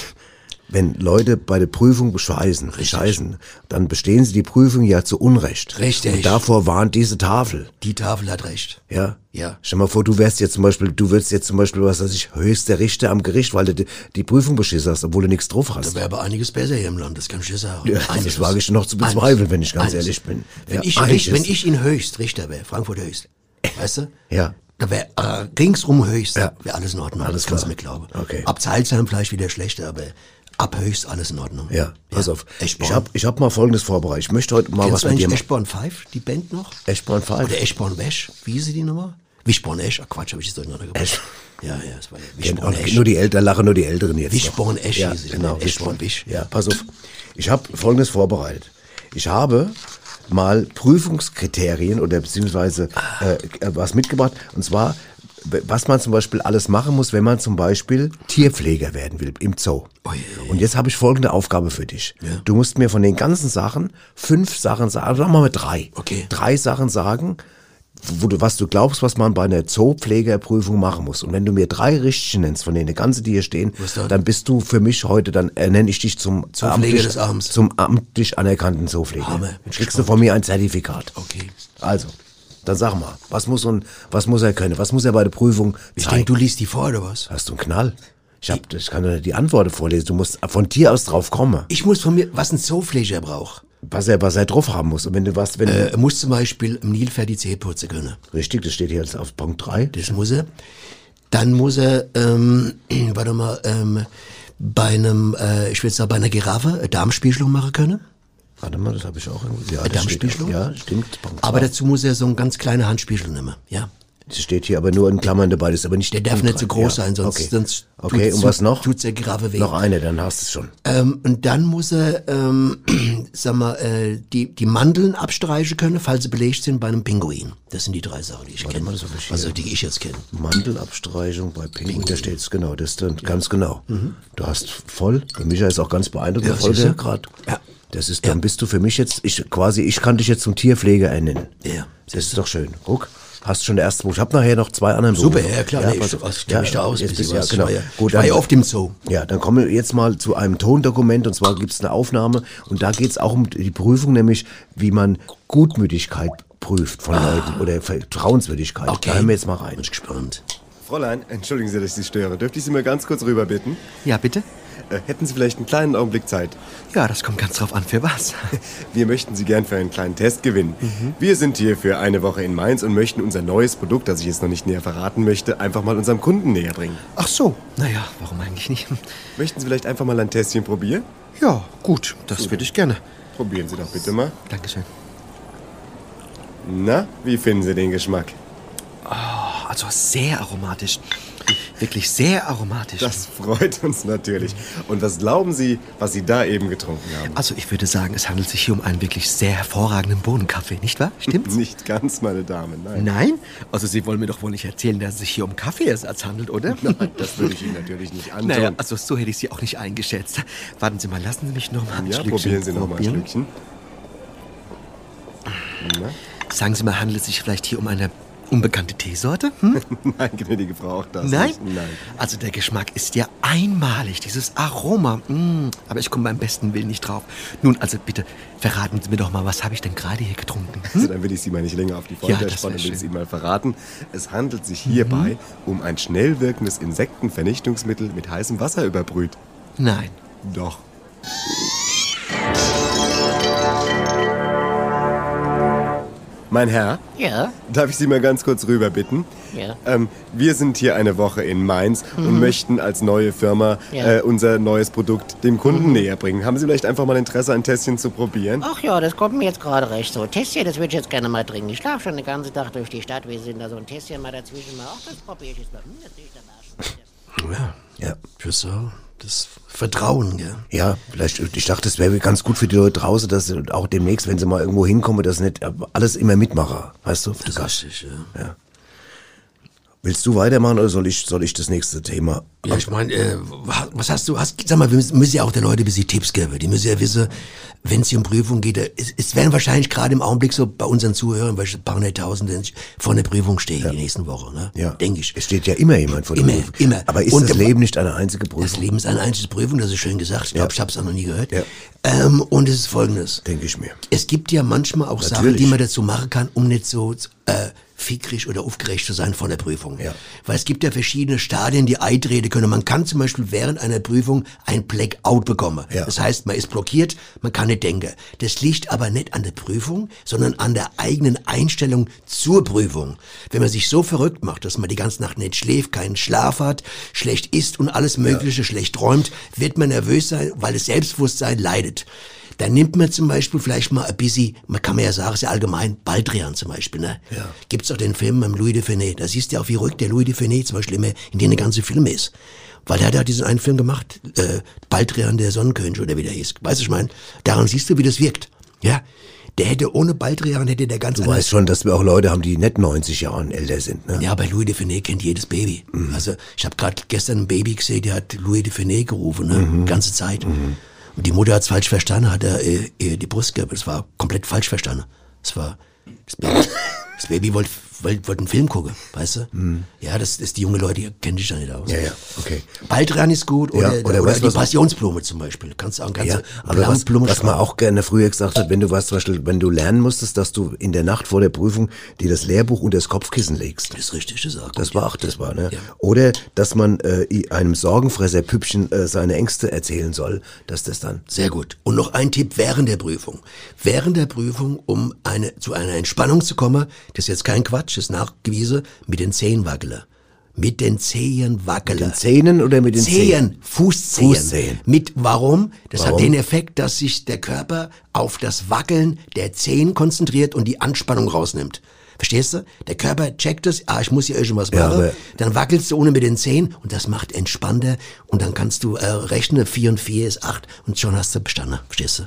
wenn Leute bei der Prüfung bescheißen, bescheißen, dann bestehen sie die Prüfung ja zu Unrecht. Richtig. Und davor warnt diese Tafel. Die Tafel hat recht. Ja? Ja. Stell mal vor, du wärst jetzt zum Beispiel, du würdest jetzt zum Beispiel, was weiß ich, höchster Richter am Gericht, weil du die, Prüfung beschissen hast, obwohl du nichts drauf Da hast. wäre aber einiges besser hier im Land, das kann ich dir sagen. Ja, Einiges. das wage ich noch zu bezweifeln, wenn ich ganz ehrlich bin. Wenn, Ja, ich, einiges. wenn ich in Höchst Richter wäre, Frankfurt Höchst, weißt du? Ja. Da wäre äh, ringsum Höchst, Ja. wäre alles in Ordnung. Alles das kannst klar. du mir glauben. Okay. Ab Zeilsheim vielleicht wieder schlechter, aber ab Höchst alles in Ordnung. Ja, pass auf. Eschborn. Ich habe ich hab mal Folgendes vorbereitet. Ich möchte heute mal Kennst was du mit dir machen. Eschborn 5, die Band noch? Eschborn Five. Oder Eschborn Wesch, wie hieß sie die Nummer? Wischborn Esch, ach Quatsch, habe ich jetzt durcheinander gebracht. Ja, ja, das war ja Wischborn Esch. nur die Älteren lachen nur die Älteren jetzt. Wischborn. Esch Ja, es, genau. ne? Eschborn Wisch. Ja, pass auf. Ich habe Folgendes vorbereitet. Ich habe mal Prüfungskriterien oder beziehungsweise äh, äh, was mitgebracht. Und zwar, was man zum Beispiel alles machen muss, wenn man zum Beispiel Tierpfleger werden will im Zoo. Oh, Und jetzt habe ich folgende Aufgabe für dich. Du musst mir von den ganzen Sachen fünf Sachen sagen, sagen wir mal drei. Okay. Drei Sachen sagen, wo du, was du glaubst, was man bei einer Zoopflegerprüfung machen muss. Und wenn du mir drei richtige nennst, von denen die ganze, die hier stehen, dann? dann bist du für mich heute, dann äh, nenne ich dich zum Zoopfleger amtlich- des Abends. Zum amtlich anerkannten Zoopfleger. Hammer, bin Kriegst du von mir ein Zertifikat. Okay. Also, dann sag mal, was muss, und, was muss er können? Was muss er bei der Prüfung Ich zeigen? denke, du liest die vor, oder was? Hast du einen Knall? Ich, hab, ich kann dir die Antworten vorlesen. Du musst von dir aus drauf kommen, Ich muss von mir, was ein Zoopfleger braucht. Was er, was er drauf haben muss. Und wenn du was, wenn Er muss zum Beispiel im Nilpferd die Zähne putzen können. richtig, das steht hier jetzt auf Punkt 3. Das muss er. Dann muss er, ähm, warte mal, ähm, bei einem, äh, ich würde sagen, bei einer Giraffe eine Darmspiegelung machen können. Warte mal, das habe ich auch irgendwo. Ja, Eine Darmspiegelung? Ja, stimmt. Punkt Aber dazu muss er so ein ganz kleine Handspiegel nehmen, ja. Das steht hier aber nur in Klammern dabei, das ist aber nicht Der darf nicht zu drei. groß Ja, sein, sonst, okay. sonst Okay, und was noch? tut's der Giraffe weh. Noch eine, dann hast du es schon. Ähm, und dann muss er, ähm, sag mal, äh, die, die Mandeln abstreichen können, falls sie belegt sind bei einem Pinguin. Das sind die drei Sachen, die ich kenne. hier. Also die ich jetzt kenne. Mandelabstreichung bei Pinguin, da steht's genau, das ist dann ganz genau. Du hast voll, der Micha ist auch ganz beeindruckt, Mhm. Ja, der voll siehst du? gerade. Ja. Das ist, dann bist du für mich jetzt, ich quasi, ich kann dich jetzt zum Tierpfleger ernennen. Ja. Das ist doch schön. Guck, hast schon der erste. Ich habe nachher noch zwei anderen Super, Berufe. ja klar, nee, pass ich, kenne mich da aus. jetzt bist, ja, genau. War ja, Gut, ich war dann- ja oft im Zoo. Ja, dann kommen wir jetzt mal zu einem Tondokument und zwar gibt's eine Aufnahme und da geht's auch um die Prüfung, nämlich wie man Gutmütigkeit prüft von Leuten oder Vertrauenswürdigkeit. Ah. Okay. Da hören wir jetzt mal rein. Bin ich gespannt. Fräulein, entschuldigen Sie, dass ich Sie störe. Dürfte ich Sie mal ganz kurz rüber bitten? Ja, bitte? Äh, hätten Sie vielleicht einen kleinen Augenblick Zeit? Ja, das kommt ganz drauf an, für was. Wir möchten Sie gern für einen kleinen Test gewinnen. Wir sind hier für eine Woche in Mainz und möchten unser neues Produkt, das ich jetzt noch nicht näher verraten möchte, einfach mal unserem Kunden näher bringen. Ach so, naja, warum eigentlich nicht? Möchten Sie vielleicht einfach mal ein Testchen probieren? Ja, gut, das würde ich gerne. Probieren Sie doch bitte mal. Dankeschön. Na, wie finden Sie den Geschmack? Oh, also sehr aromatisch. Wirklich sehr aromatisch. Das freut uns natürlich. Und was glauben Sie, was Sie da eben getrunken haben? also ich würde sagen, es handelt sich hier um einen wirklich sehr hervorragenden Bohnenkaffee, nicht wahr? Stimmt's? Nicht ganz, meine Damen, nein. Nein? Also Sie wollen mir doch wohl nicht erzählen, dass es sich hier um Kaffeeersatz handelt, oder? Nein, das würde ich Ihnen natürlich nicht antun. Naja, also so hätte ich Sie auch nicht eingeschätzt. Warten Sie mal, lassen Sie mich noch mal ein ja, Schlückchen probieren Sie noch mal ein. Schlückchen. Na? Sagen Sie mal, handelt es sich vielleicht hier um eine unbekannte Teesorte? Hm? Nein, gnädige Frau, auch das Nein? nicht. Nein. Also der Geschmack ist ja einmalig, dieses Aroma. Mm, aber ich komme beim besten Willen nicht drauf. Nun, also bitte, verraten Sie mir doch mal, was habe ich denn gerade hier getrunken? Hm? Also dann will ich Sie mal nicht länger auf die Folter Ja, spannen will schön. Ihnen mal verraten. Es handelt sich hierbei um ein schnell wirkendes Insektenvernichtungsmittel mit heißem Wasser überbrüht. Nein. Doch. Mein Herr, Ja, darf ich Sie mal ganz kurz rüber bitten? Ja. Ähm, wir sind hier eine Woche in Mainz und möchten als neue Firma Ja. äh, unser neues Produkt dem Kunden näher bringen. Haben Sie vielleicht einfach mal Interesse, ein Testchen zu probieren? ach ja, das kommt mir jetzt gerade recht so. Testchen, das würde ich jetzt gerne mal trinken. Ich schlafe schon den ganzen Tag durch die Stadt. Wir sind da so ein Testchen mal dazwischen. Mal, ach, das probiere ich jetzt mal. Hm, das riecht aber schon. Ja, Ja. für so das Vertrauen, gell? Ja, vielleicht, ich dachte, es wäre ganz gut für die Leute draußen, dass sie auch demnächst, wenn sie mal irgendwo hinkommen, dass nicht alles immer mitmachen. Weißt du? Das ist richtig, ja. Willst du weitermachen oder soll ich, soll ich das nächste Thema? Ja, ich meine, äh, wa- was hast du, hast, sag mal, wir müssen müssen ja auch den Leuten ein bisschen Tipps geben. Die müssen ja wissen, wenn es um Prüfung geht, äh, es, es werden wahrscheinlich gerade im Augenblick so bei unseren Zuhörern, weil ein paar hunderttausend vor der Prüfung stehen, die nächsten Wochen, ne? Ja. Denke ich. Es steht ja immer jemand vor der Immer, Prüfung. immer. Aber ist Und das Leben nicht eine einzige Prüfung? Das Leben ist eine einzige Prüfung, das ist schön gesagt. Ich glaube, ich habe es auch noch nie gehört. Ja. Ähm, und es ist folgendes. Denke ich mir. Es gibt ja manchmal auch Sachen, Natürlich. die man dazu machen kann, um nicht so äh, fickrig oder aufgeregt zu sein von der Prüfung. Ja. Weil es gibt ja verschiedene Stadien, die eintreten können. Man kann zum Beispiel während einer Prüfung ein Blackout bekommen. Ja. Das heißt, man ist blockiert, man kann nicht denken. Das liegt aber nicht an der Prüfung, sondern an der eigenen Einstellung zur Prüfung. Wenn man sich so verrückt macht, dass man die ganze Nacht nicht schläft, keinen Schlaf hat, schlecht isst und alles Mögliche schlecht träumt, wird man nervös sein, weil das Selbstbewusstsein leidet. Dann nimmt man zum Beispiel vielleicht mal ein bisschen, man kann man ja sagen, sehr allgemein, Baldrian zum Beispiel, ne? Ja. Gibt's auch den Film mit Louis de Funès. Da siehst du ja auch, wie ruhig der Louis de Funès zum Beispiel immer in den ganzen Filmen ist. Weil er hat ja diesen einen Film gemacht, äh, Baldrian der Sonnenkönig oder wie der hieß. Weißt du, ich meine, daran siehst du, wie das wirkt. Ja, der hätte ohne Baldrian hätte der ganz Du weißt schon, dass wir auch Leute haben, die nicht 90 Jahre älter sind. Ne? Ja, bei Louis de Funès kennt jedes Baby. Mhm. Also ich habe gerade gestern ein Baby gesehen, der hat Louis de Funès gerufen, ne? Mhm. ganze Zeit. Mhm. Und die Mutter hat's falsch verstanden, hat er äh, die Brust gehabt. Das war komplett falsch verstanden. Das war das Baby, das Baby wollte wollt, wollt einen Film gucken, weißt du? Mhm. Ja, das ist die junge Leute, die kennen dich da nicht aus. Ja, ja, okay. Baldrian ist gut oder, ja, oder, oder die Passionsblume zum Beispiel. Kannst du auch ganz ja, aber was, was man auch gerne früher gesagt hat, wenn du was zum Beispiel, wenn du lernen musstest, dass du in der Nacht vor der Prüfung dir das Lehrbuch unter das Kopfkissen legst. Das ist richtig, das auch Das war auch, das war, ne? Ja. Oder, dass man äh, einem Sorgenfresser Püppchen äh, seine Ängste erzählen soll, dass das dann... Sehr gut. Und noch ein Tipp während der Prüfung. Während der Prüfung, um eine, zu einer Entspannung zu kommen, das ist jetzt kein Quatsch, das ist nachgewiesen, mit den Zehen wackele. Mit den Zehen wackele. Mit den Zähnen oder mit den Zehen? Zehen, Fußzehen. Fußzehen. Mit warum? Das warum? hat den Effekt, dass sich der Körper auf das Wackeln der Zehen konzentriert und die Anspannung rausnimmt. Verstehst du? Der Körper checkt es, ah, ich muss hier irgendwas machen. Ja, dann wackelst du ohne mit den Zehen und das macht entspannter und dann kannst du äh, rechnen, vier und vier ist acht und schon hast du bestanden. Verstehst du?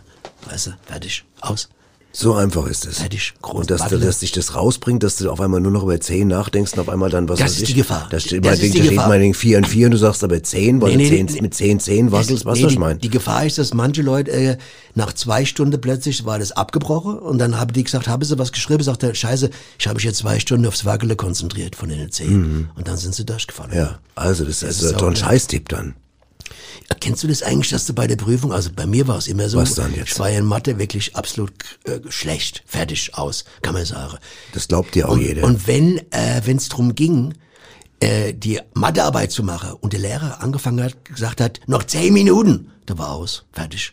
Weißt du? Fertig. Aus. So einfach ist es. Fertig. Groß und dass, du, dass dich das rausbringt, dass du auf einmal nur noch über 10 nachdenkst und auf einmal dann was Das ist die Gefahr. Da steht, das ist die Gefahr. meinetwegen 4 und 4 und du sagst aber 10, weil nee, nee, du 10, nee, mit 10, 10 wackelst, was nee, ich meine. Die Gefahr ist, dass manche Leute äh, nach zwei Stunden plötzlich war das abgebrochen und dann haben die gesagt, haben sie was geschrieben, sagt er, scheiße, ich habe mich jetzt zwei Stunden aufs Wackele konzentriert von den 10 mhm. und dann sind sie durchgefallen. Ja, also das, das ist, ist doch ein Scheißtipp dann. Kennst du das eigentlich, dass du bei der Prüfung, also bei mir war es immer so, Was dann jetzt? ich war ja in Mathe wirklich absolut äh, schlecht, fertig, aus, kann man sagen. Das glaubt dir auch und, jeder. Und wenn äh, es drum ging, äh, die Mathearbeit zu machen und der Lehrer angefangen hat, gesagt hat, noch zehn Minuten, da war aus, fertig.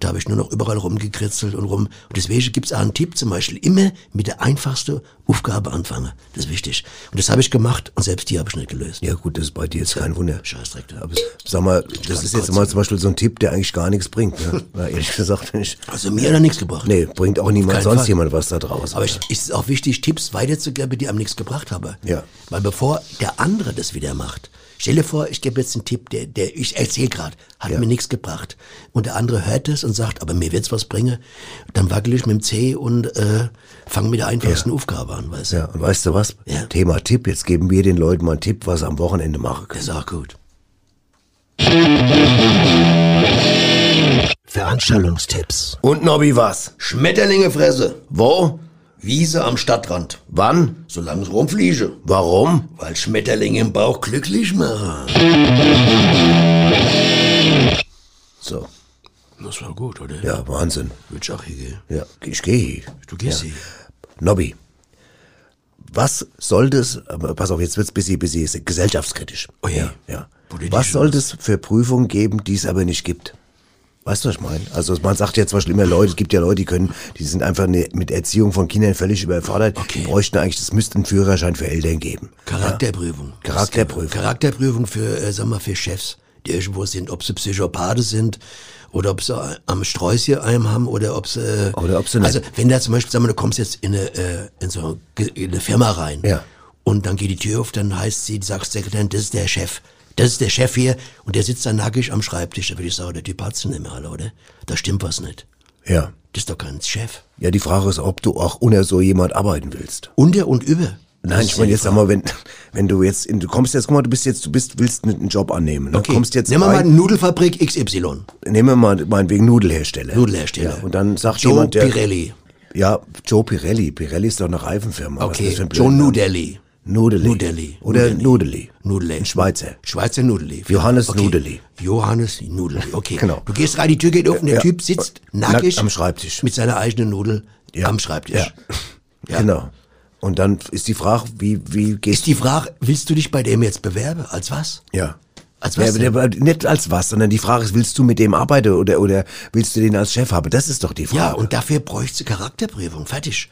Da habe ich nur noch überall rumgekritzelt und rum. Und deswegen gibt's auch einen Tipp, zum Beispiel immer mit der einfachsten Aufgabe anfangen. Das ist wichtig. Und das habe ich gemacht und selbst die habe ich nicht gelöst. Ja gut, das ist bei dir jetzt kein Wunder. Scheißdreck. Aber sag mal, das ist jetzt mal zum Beispiel so ein Tipp, der eigentlich gar nichts bringt. Ne? Ehrlich gesagt nicht. Also mir hat er nichts gebracht. Nee, bringt auch niemand sonst Fall. jemand was da draußen. Aber es ist auch wichtig, Tipps weiterzugeben, die einem nichts gebracht haben. Ja. Weil bevor der andere das wieder macht, Stell dir vor, ich gebe jetzt einen Tipp, der, der ich erzähle gerade, hat ja. mir nichts gebracht. Und der andere hört es und sagt, aber mir wird's was bringen. Dann wackel ich mit dem C und äh, fange mit der einfachsten ja. Aufgabe an, weißt du? Ja, und weißt du was? Ja. Thema Tipp, jetzt geben wir den Leuten mal einen Tipp, was sie am Wochenende machen können. Das ist auch gut. Veranstaltungstipps. Und Nobby was? Schmetterlinge fresse. Wo? Wiese am Stadtrand. Wann? Solange es rumfliege. Warum? Weil Schmetterlinge im Bauch glücklich machen. So. Das war gut, oder? Ja, Wahnsinn. Würde ich auch hier gehen. Ja, ich gehe. Du gehst ja. hier. Nobby, was soll das, pass auf, jetzt wird's bisschen, bisschen gesellschaftskritisch. Oh ja. ja. Was soll das für Prüfungen geben, die es aber nicht gibt? Weißt du, was ich meine? Also man sagt ja zum Beispiel immer Leute, es gibt ja Leute, die können, die sind einfach ne, mit Erziehung von Kindern völlig überfordert. Okay. Die bräuchten eigentlich, das müsste einen Führerschein für Eltern geben. Charakterprüfung. Ja? Charakterprüfung. Charakterprüfung für, äh, sag mal, für Chefs, die irgendwo sind, ob sie Psychopathe sind oder ob sie am Sträußchen einem haben oder ob sie, äh, oder ob sie also wenn da zum Beispiel, sag mal, du kommst jetzt in eine, äh, in so eine Firma rein. Ja. Und dann geht die Tür auf, dann heißt sie, sagt Sekretärin, das ist der Chef das ist der Chef hier und der sitzt da nackig am Schreibtisch. Da würde ich sagen, der Typ hat's nicht mehr alle, oder? Da stimmt was nicht. Ja. Das ist doch kein Chef. Ja, die Frage ist, ob du auch unter so jemand arbeiten willst. Unter und über. Nein, ich meine jetzt sag mal, wenn, wenn du jetzt, in, du kommst jetzt, guck mal, du bist jetzt, du bist, willst einen Job annehmen. Ne? Okay. Kommst jetzt Nehmen wir mal eine Nudelfabrik XY. Nehmen wir mal meinetwegen Nudelhersteller. Nudelhersteller. Ja, und dann sagt Joe jemand, der, Pirelli. Ja, Joe Pirelli. Pirelli ist doch eine Reifenfirma. Okay, Joe Nudelli. Nudeli. Nudeli. Oder Nudeli. Nudeli. Ein Schweizer. Schweizer Nudeli. Johannes okay. Nudeli. Johannes Nudeli. Okay. genau. Du gehst rein, die Tür geht offen, der ja. Typ sitzt nackig am Schreibtisch. Mit seiner eigenen Nudel ja. am Schreibtisch. Ja. ja. Genau. Und dann ist die Frage, wie, wie gehst Ist die Frage, willst du dich bei dem jetzt bewerben? Als was? Ja. Als was? Ja, nicht als was, sondern die Frage ist, willst du mit dem arbeiten oder, oder willst du den als Chef haben? Das ist doch die Frage. Ja, und dafür bräuchte Charakterprüfung. Fertig.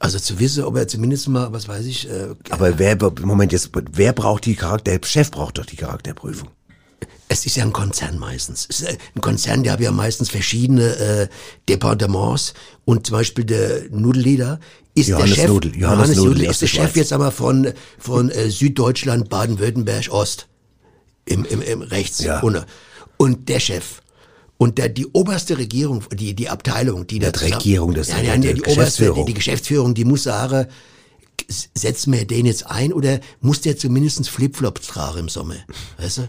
Also zu wissen, ob er zumindest mal, was weiß ich. Äh, Aber wer, Moment, jetzt, wer braucht die Charakter, der Chef braucht doch die Charakterprüfung. Es ist ja ein Konzern meistens. Ein Konzern, der hat ja meistens verschiedene äh, Departements und zum Beispiel der Nudellieder ist Johannes der Chef. Nudel, Johannes Nudel aus ist der Chef jetzt aber von von äh, Süddeutschland, Baden-Württemberg, Ost im, im, im rechts Ja. Und der Chef. Und der, die oberste Regierung, die, die Abteilung, die da Die Regierung, das ja, ja die die, oberste, Geschäftsführung. die, die Geschäftsführung, die muss sagen, setzen wir den jetzt ein oder muss der zumindest Flipflops tragen im Sommer? Weißt du?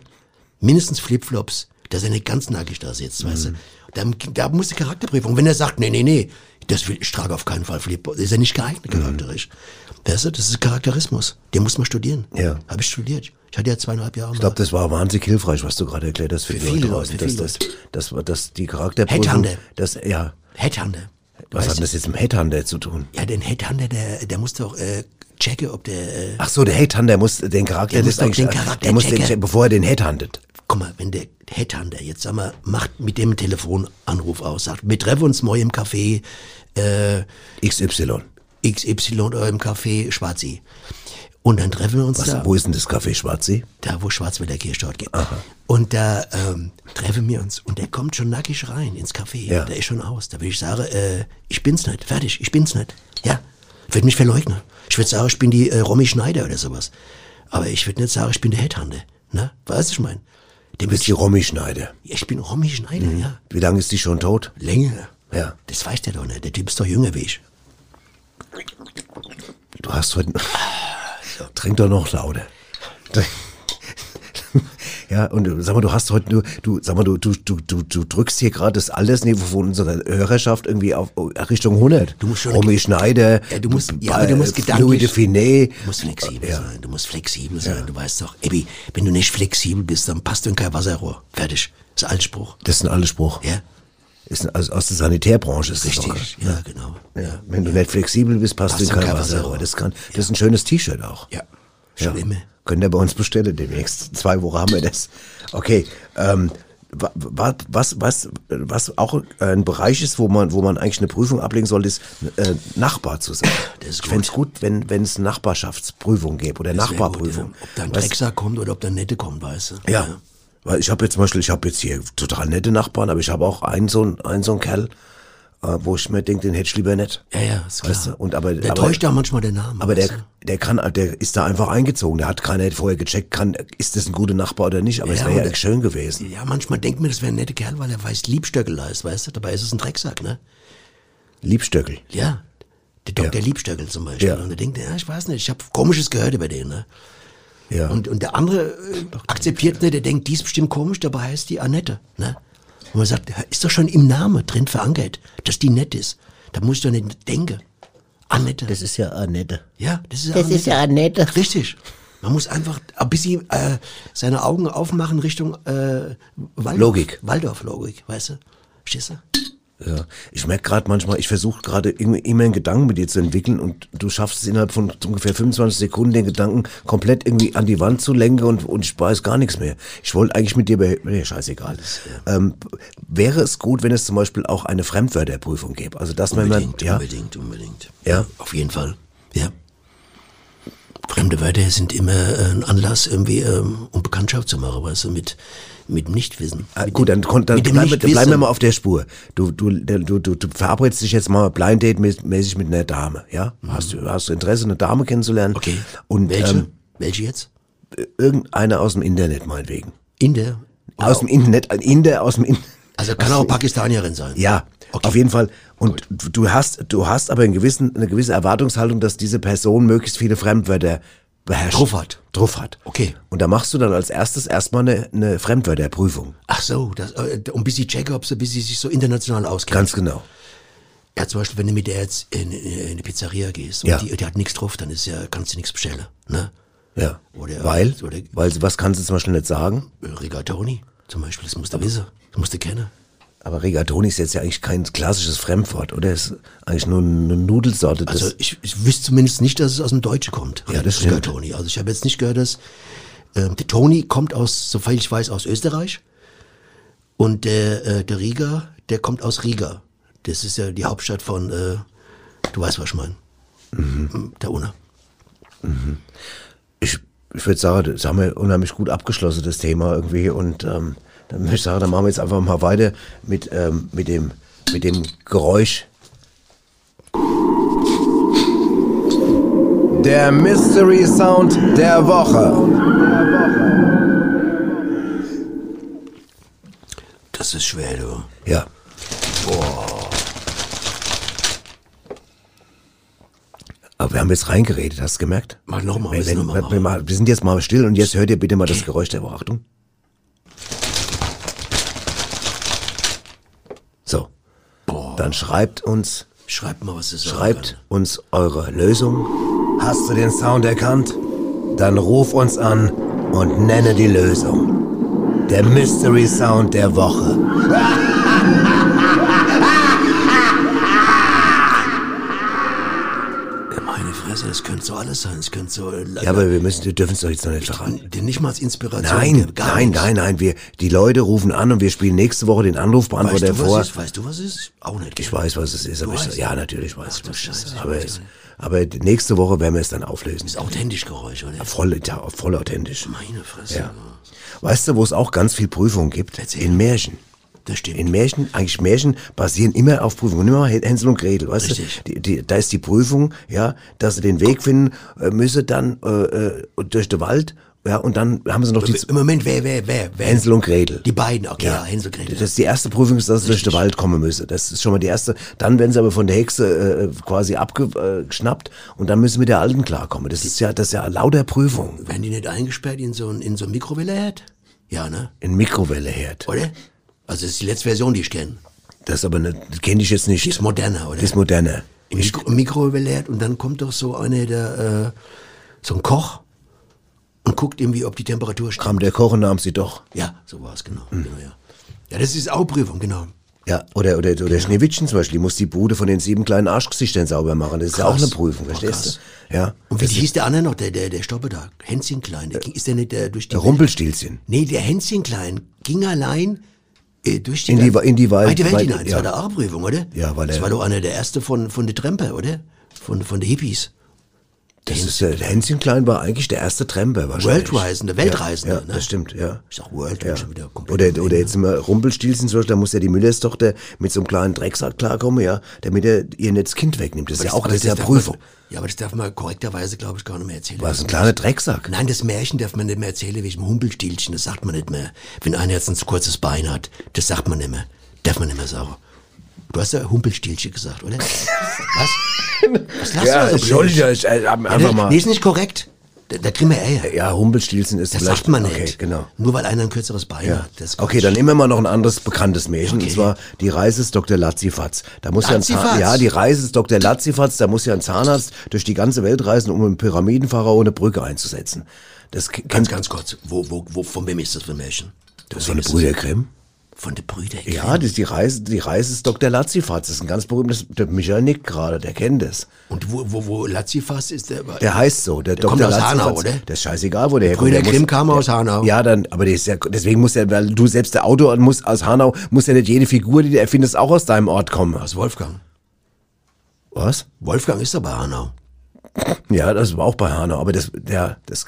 Mindestens Flipflops, dass er nicht ganz nackig da sitzt, weißt Mhm. du? Da, da muss die Charakterprüfung. Wenn er sagt, nee, nee, nee, das will, ich trage auf keinen Fall Flipflops, ist er nicht geeignet charakterisch. Weißt du, das ist Charakterismus. Den muss man studieren. Ja. Habe ich studiert. Ich hatte ja zweieinhalb Jahre. Ich glaube, das war wahnsinnig hilfreich, was du gerade erklärt hast für, Für die viele draußen. Leute, dass, viele das, das, das, die Charakterprüfung, Headhunter. das, ja, Headhunter. was Weißt hat das jetzt mit Headhunter zu tun? Ja, den Headhunter, der, der muss doch äh, checken, ob der... Äh, Ach so, der Headhunter muss den Charakter, Der muss den Charakter der muss den, checken. checken, bevor er den Headhuntet. guck mal, wenn der Headhunter jetzt, sag mal, macht mit dem Telefonanruf aus, sagt, wir treffen uns morgen im Café äh, XY. XY oder im Café Schwarzi. Und dann treffen wir uns Was, da, wo ist denn das Café Schwarzi? da wo Schwarzwälder Kirche dort geht. Und da ähm, treffen wir uns. Und der kommt schon nackig rein ins Café. Ja. Der ist schon aus. Da würde ich sagen, äh, ich bin's nicht. Fertig, ich bin's nicht. Ja. Würde mich verleugnen. Ich würde sagen, ich bin die äh, Romy Schneider oder sowas. Aber ich würde nicht sagen, ich bin der Headhunter. Ne? Weißt du, ich mein? Du bist die Romy Schneider. Ja, ich bin Romy Schneider, ja. Wie lange ist die schon tot? Länger. Ja. Das weiß der doch nicht. Der Typ ist doch jünger wie ich. Du hast heute. Trink doch noch lauter. Ja, und äh, sag mal, du hast heute nur, du, sag mal, du, du, du, du, du drückst hier gerade das Altersniveau von unserer Hörerschaft irgendwie auf oh, Richtung 100. Du musst schon- Romy Schneider, Ja, du musst, ja, äh, aber du musst Louis gedanklich. de Finet. Du musst flexibel Ja. sein. Du musst flexibel sein. Du weißt doch, Ebi, wenn du nicht flexibel bist, dann passt du in kein Wasserrohr. Fertig. Das ist Altspruch. Das ist ein alles Spruch. Ja, Ist ein, also aus der Sanitärbranche ist richtig. doch. Ja, genau. Ja. Wenn du nicht flexibel bist, passt du in kein Wasserrohr. Das, kann, das ist ein schönes T-Shirt auch. Ja. Schon immer. Könnt ihr bei uns bestellen demnächst. Zwei Wochen haben wir das. Okay. Ähm, wa- wa- was, was, was auch ein Bereich ist, wo man, wo man eigentlich eine Prüfung ablegen soll, ist äh, Nachbar zu sein. Ich fände es gut, wenn wenn es Nachbarschaftsprüfung gäbe oder Das Nachbarprüfung. Gut, ja. Ob da ein Drecksack kommt oder ob da ein Nette kommt, weißt du? ja. Weil ich habe jetzt zum Beispiel, ich habe jetzt hier total nette Nachbarn, aber ich habe auch einen so einen, einen so einen Kerl, äh, wo ich mir denke, den hätte ich lieber nicht. Ja, ja, ist klar. Weißt du? Und aber, der aber, täuscht ja manchmal den Namen. aber der, du? der kann, der ist da einfach eingezogen. Der hat keiner vorher gecheckt, kann, ist das ein guter Nachbar oder nicht. Aber es Ja, wäre ja eigentlich schön gewesen. Ja, manchmal denkt man, das wäre ein netter Kerl, weil er weiß Liebstöckel heißt, weißt du? Dabei ist es ein Drecksack, ne? Liebstöckel. Ja. Der Dr. Ja. Liebstöckel zum Beispiel. Ja. Und er denkt, ja, ich weiß nicht, ich habe Komisches gehört über den, ne? Ja. Und, und der andere äh, akzeptiert nicht, der denkt, die ist bestimmt komisch, dabei heißt die Annette, ne? Und man sagt, ist doch schon im Namen drin verankert, dass die nett ist. Da muss ich doch nicht denken. Annette. Das ist ja Annette. ja, das ist Das ist ja Annette. Richtig. Man muss einfach ein bisschen äh, seine Augen aufmachen Richtung äh, Waldorf. Logik. Waldorf-Logik, weißt du? Verstehst du? Ja, ich merke gerade manchmal, ich versuche gerade immer einen Gedanken mit dir zu entwickeln und du schaffst es innerhalb von ungefähr 25 Sekunden, den Gedanken komplett irgendwie an die Wand zu lenken und, und ich weiß gar nichts mehr. Ich wollte eigentlich mit dir, nee, scheißegal. Ähm, wäre es gut, wenn es zum Beispiel auch eine Fremdwörterprüfung gäbe? Also, dass man, Unbedingt, ja, unbedingt, unbedingt. Ja? Auf jeden Fall. Ja. Fremde Wörter sind immer äh, ein Anlass, irgendwie, ähm, um Bekanntschaft zu machen, weißt du, mit, mit Nichtwissen. Ah, mit gut, dann, dann mit dem bleiben wir, mal auf der Spur. Du, du, du, du, du verabredest dich jetzt mal blind date mäßig mit einer Dame, ja? Hast du, hast du Interesse, eine Dame kennenzulernen? Mhm. Okay. Und Welche? Ähm, Welche jetzt? irgendeine aus dem Internet meinetwegen. In der? Aus dem Internet, ein Inder aus dem Internet. Also kann auch Pakistanierin sein. Ja, Okay. auf jeden Fall. Und du- du hast, du hast aber einen gewissen, eine gewisse Erwartungshaltung, dass diese Person möglichst viele Fremdwörter beherrscht. Drauf hat. Drauf hat. Okay. Und da machst du dann als erstes erstmal eine, eine Fremdwörterprüfung. Ach so, das, äh, um bis sie checken, ob sie, bis sie sich so international auskennt. Ganz genau. Ja, zum Beispiel, wenn du mit der jetzt in, in, in eine Pizzeria gehst und Ja. die, die hat nichts drauf, dann ist ja, kannst du nichts bestellen. Ne? Ja. Oder- weil, oder- weil, was kannst du zum Beispiel nicht sagen? Rigatoni zum Beispiel, das musst du wissen. Das musst du kennen. Aber Rigatoni ist jetzt ja eigentlich kein klassisches Fremdwort, oder? Ist eigentlich nur eine Nudelsorte. Also ich, ich wüsste zumindest nicht, dass es aus dem Deutschen kommt. Ja, das stimmt. Rigatoni. Also ich habe jetzt nicht gehört, dass ähm, der Toni kommt aus, soweit ich weiß, aus Österreich. Und der, äh, der Riga, der kommt aus Riga. Das ist ja die Hauptstadt von, äh, du weißt, was ich meine. Mhm. Der Unna. ich, ich würde sagen, das haben wir unheimlich gut abgeschlossen, das Thema irgendwie. Und ähm, dann würde ich sagen, dann machen wir jetzt einfach mal weiter mit, ähm, mit, dem, mit dem Geräusch. Der Mystery Sound der Woche. Das ist schwer, du. Ja. Aber wir haben jetzt reingeredet, hast du gemerkt? Mach nochmal, wir wir, wir sind jetzt mal still und jetzt hört ihr bitte mal das Geräusch der Woche. Achtung. So. Dann schreibt uns, Schreibt mal, was sagen schreibt uns eure Lösung. Hast du den Sound erkannt? Dann ruf uns an und nenne die Lösung. Der Mystery Sound der Woche. kann. das könnte so alles sein. Es könnte so... Ja, aber wir müssen, wir dürfen es doch jetzt noch nicht verraten. Den nicht mal als Inspiration. Nein, gar nein, nichts. nein, nein. Wir, die Leute rufen an und wir spielen nächste Woche den Weißt Anrufbeantworter du, vor. ist? Weißt du, was ist? Auch nicht. Ich weiß, was es ist, aber ich, weißt? ja, natürlich weiß Ach ich, es Scheiße, ist. ich Aber, weiß es, aber nächste Woche werden wir es dann auflösen. ist authentisch Geräusch, oder? Voll, ja, voll authentisch. Meine Fresse. Ja. Weißt du, wo es auch ganz viel Prüfung gibt? Erzähl. In Märchen. Das stimmt. In Märchen, eigentlich Märchen basieren immer auf Prüfungen. Nimm mal Hänsel und Gretel, weißt Richtig. du? Die, die, da ist die Prüfung, ja, dass sie den Weg finden äh, müsse dann äh, äh, durch den Wald, ja, und dann haben sie noch die Im Moment, wer, wer, wer? wer? Hänsel und Gretel. Die beiden, okay, ja, Hänsel Gretel. Das ist die erste Prüfung, ist, dass sie durch den Wald kommen müsse. Das ist schon mal die erste. Dann werden sie aber von der Hexe äh, quasi abgeschnappt und dann müssen sie mit der Alten klarkommen. Das ist ja, das ist ja lauter Prüfung. Werden die nicht eingesperrt in so ein, in so ein Mikrowelleherd? Ja, ne? In Mikrowelleherd. Oder? Also das ist die letzte Version, die ich kenne. Das aber das kenne ich jetzt nicht. Die ist moderner, oder? Die ist moderner. Im Mikro Mikrowelleherd und dann kommt doch so einer, der, äh, so ein Koch und guckt irgendwie, ob die Temperatur stimmt. Kam der Koch und nahm sie doch. Ja, so war es, genau. genau ja. ja, das ist auch Prüfung, genau. Ja, oder, oder, oder Schneewittchen zum Beispiel, die muss die Bude von den sieben kleinen Arschgesichtern sauber machen. Das ist ja auch eine Prüfung, Oh, verstehst krass. du? Ja. Und wie hieß der andere noch, der, der, der Stoppe da? Hänschen Klein. Der, ging- ist der nicht der durch die Der Rumpelstilzchen. Nee, der Hänschen Klein ging allein äh, durch die, In die- in die Wald- weite Welt Wald- hinein. Das ja. war der auch Prüfung, oder? Ja, weil Das er- war doch einer der erste von, von der Tremper, oder? Von, von den Hippies. Das ist der Hänschen Klein war eigentlich der erste Tramper wahrscheinlich. Worldreisende, Weltreisende, Ja, ja ne? das stimmt, ja. Ich sag World, Ja. schon wieder komplett ne? Oder, oder jetzt immer Rumpelstilzchen, zum Beispiel, da muss ja die Müllerstochter mit so einem kleinen Drecksack klarkommen, ja, damit er ihr nicht das Kind wegnimmt. Das ist ja auch, aber das ist ja Prüfung. Man, ja, aber das darf man korrekterweise, glaube ich, gar nicht mehr erzählen. Was, ein kleiner Drecksack? Nein, das Märchen darf man nicht mehr erzählen wegen dem Humpelstilchen. Das sagt man nicht mehr. Wenn einer jetzt ein zu kurzes Bein hat, das sagt man nicht mehr. Darf man nicht mehr sagen. Du hast ja Humpelstilchen gesagt, oder? Was? Was lachst Ja, du da so blöd? Entschuldige, ich, äh, einfach Ja, mal. Nee, ist nicht korrekt. Da, da kriegen wir Ärger. Ja, Humpelstilzchen ist Das vielleicht... sagt man nicht. Okay, genau. Nur weil einer ein kürzeres Bein Ja. hat. Das ist Okay, dann nehmen wir mal noch ein anderes bekanntes Märchen, Okay. und zwar die Reise des Dr. Lazzifatz. Da muss ja ein Zahn, ja, die Reise des Dr. Lazzifatz, da muss ja ein Zahnarzt durch die ganze Welt reisen, um einen Pyramidenpharaon eine Brücke einzusetzen. Das Ganz, ganz kurz. Wo, wo, wo, von wem ist das für ein Märchen? das von der Brüder Grimm? Von der Brüder Grimm. Ja, das ist die Reise, die Reise des Dr. Lazzifatz. Das ist ein ganz berühmtes, der Michael nickt gerade, der kennt das. Und wo, wo, wo Lazifas ist der? Der heißt so, der, Dr. kommt aus Lazzifatz. Hanau, oder? Der ist scheißegal, wo der herkommt. Brüder Der Grimm muss- kam aus der- Hanau. Ja, dann, aber der ist ja, deswegen muss ja, weil du selbst der Autor muss aus Hanau, muss ja nicht jede Figur, die du erfindest, auch aus deinem Ort kommen. Aus Wolfgang. Was? Wolfgang ist aber Hanau. Ja, das war auch bei Hanau, aber das, der, das,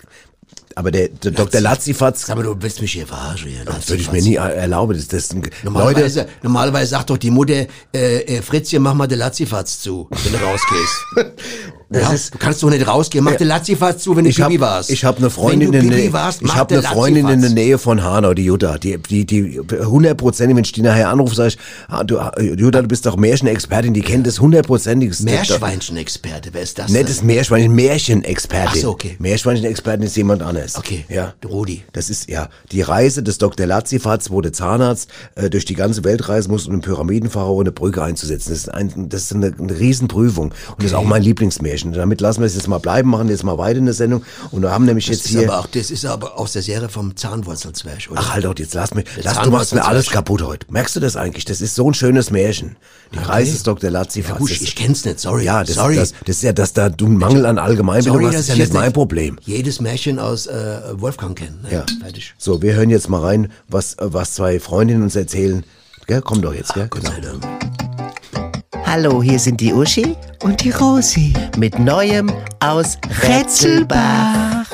aber der, der Dr. Lazzifatz, Sag mal, du willst mich hier verarschen. Hier, das würde ich mir nie erlauben. Das, das sind, Leute, Normalerweise, normalerweise sagt doch die Mutter, äh, äh, Fritzchen, mach mal den Lazzifatz zu, wenn du rausgehst. Das ja, ist- du kannst doch nicht rausgehen. Mach den Lazzifatz zu, wenn du ich habe Pipi warst. ich hab eine Freundin, in der Nähe, warst, ich habe eine Freundin in der. Nähe von Hanau, die Jutta, die, die, die, hundertprozentig, wenn ich die nachher anrufe, sag ich, ah, du, ah, Jutta, du bist doch Märchenexpertin, die kennt das hundertprozentig. Meerschweinchen-Experte, wer ist das? Nicht das Meerschweinchen, Märchenexpertin. Ach so, okay. Meerschweinchen-Expertin ist jemand anderes. Okay, Ja. Rudi. Das ist, ja, die Reise des Dr. Lazzifatz, wo der Zahnarzt äh, durch die ganze Welt reisen muss, um einen Pyramidenpharaon eine Brücke einzusetzen. Das ist, ein, das ist eine, eine Riesenprüfung. Und das ist auch mein Lieblingsmärchen. Damit lassen wir es jetzt mal bleiben, machen jetzt mal weiter in der Sendung. Und wir haben nämlich Das jetzt ist, hier... aber auch, das ist aber aus der Serie vom Zahnwurzelzwerg, oder? Ach halt doch, jetzt lass mich. Lass, du machst mir alles kaputt heute. Merkst du das eigentlich? Das ist so ein schönes Märchen. Die Reise des Dr. Lazzifatz. Ja, gut, ich kenn's nicht, sorry. Ja, das, sorry. Das, das ist ja, dass da du einen Mangel an Allgemeinbildung hast, das ist ja ich nicht mein Problem. Jedes Märchen aus äh, Wolfgang kenne. Ne? Ja. Fertig. So, wir hören jetzt mal rein, was, äh, was zwei Freundinnen uns erzählen. Gell, komm doch jetzt, gell? Gott Genau. sei Dank. Hallo, hier sind die Uschi und die Rosi mit Neuem aus Rätselbach.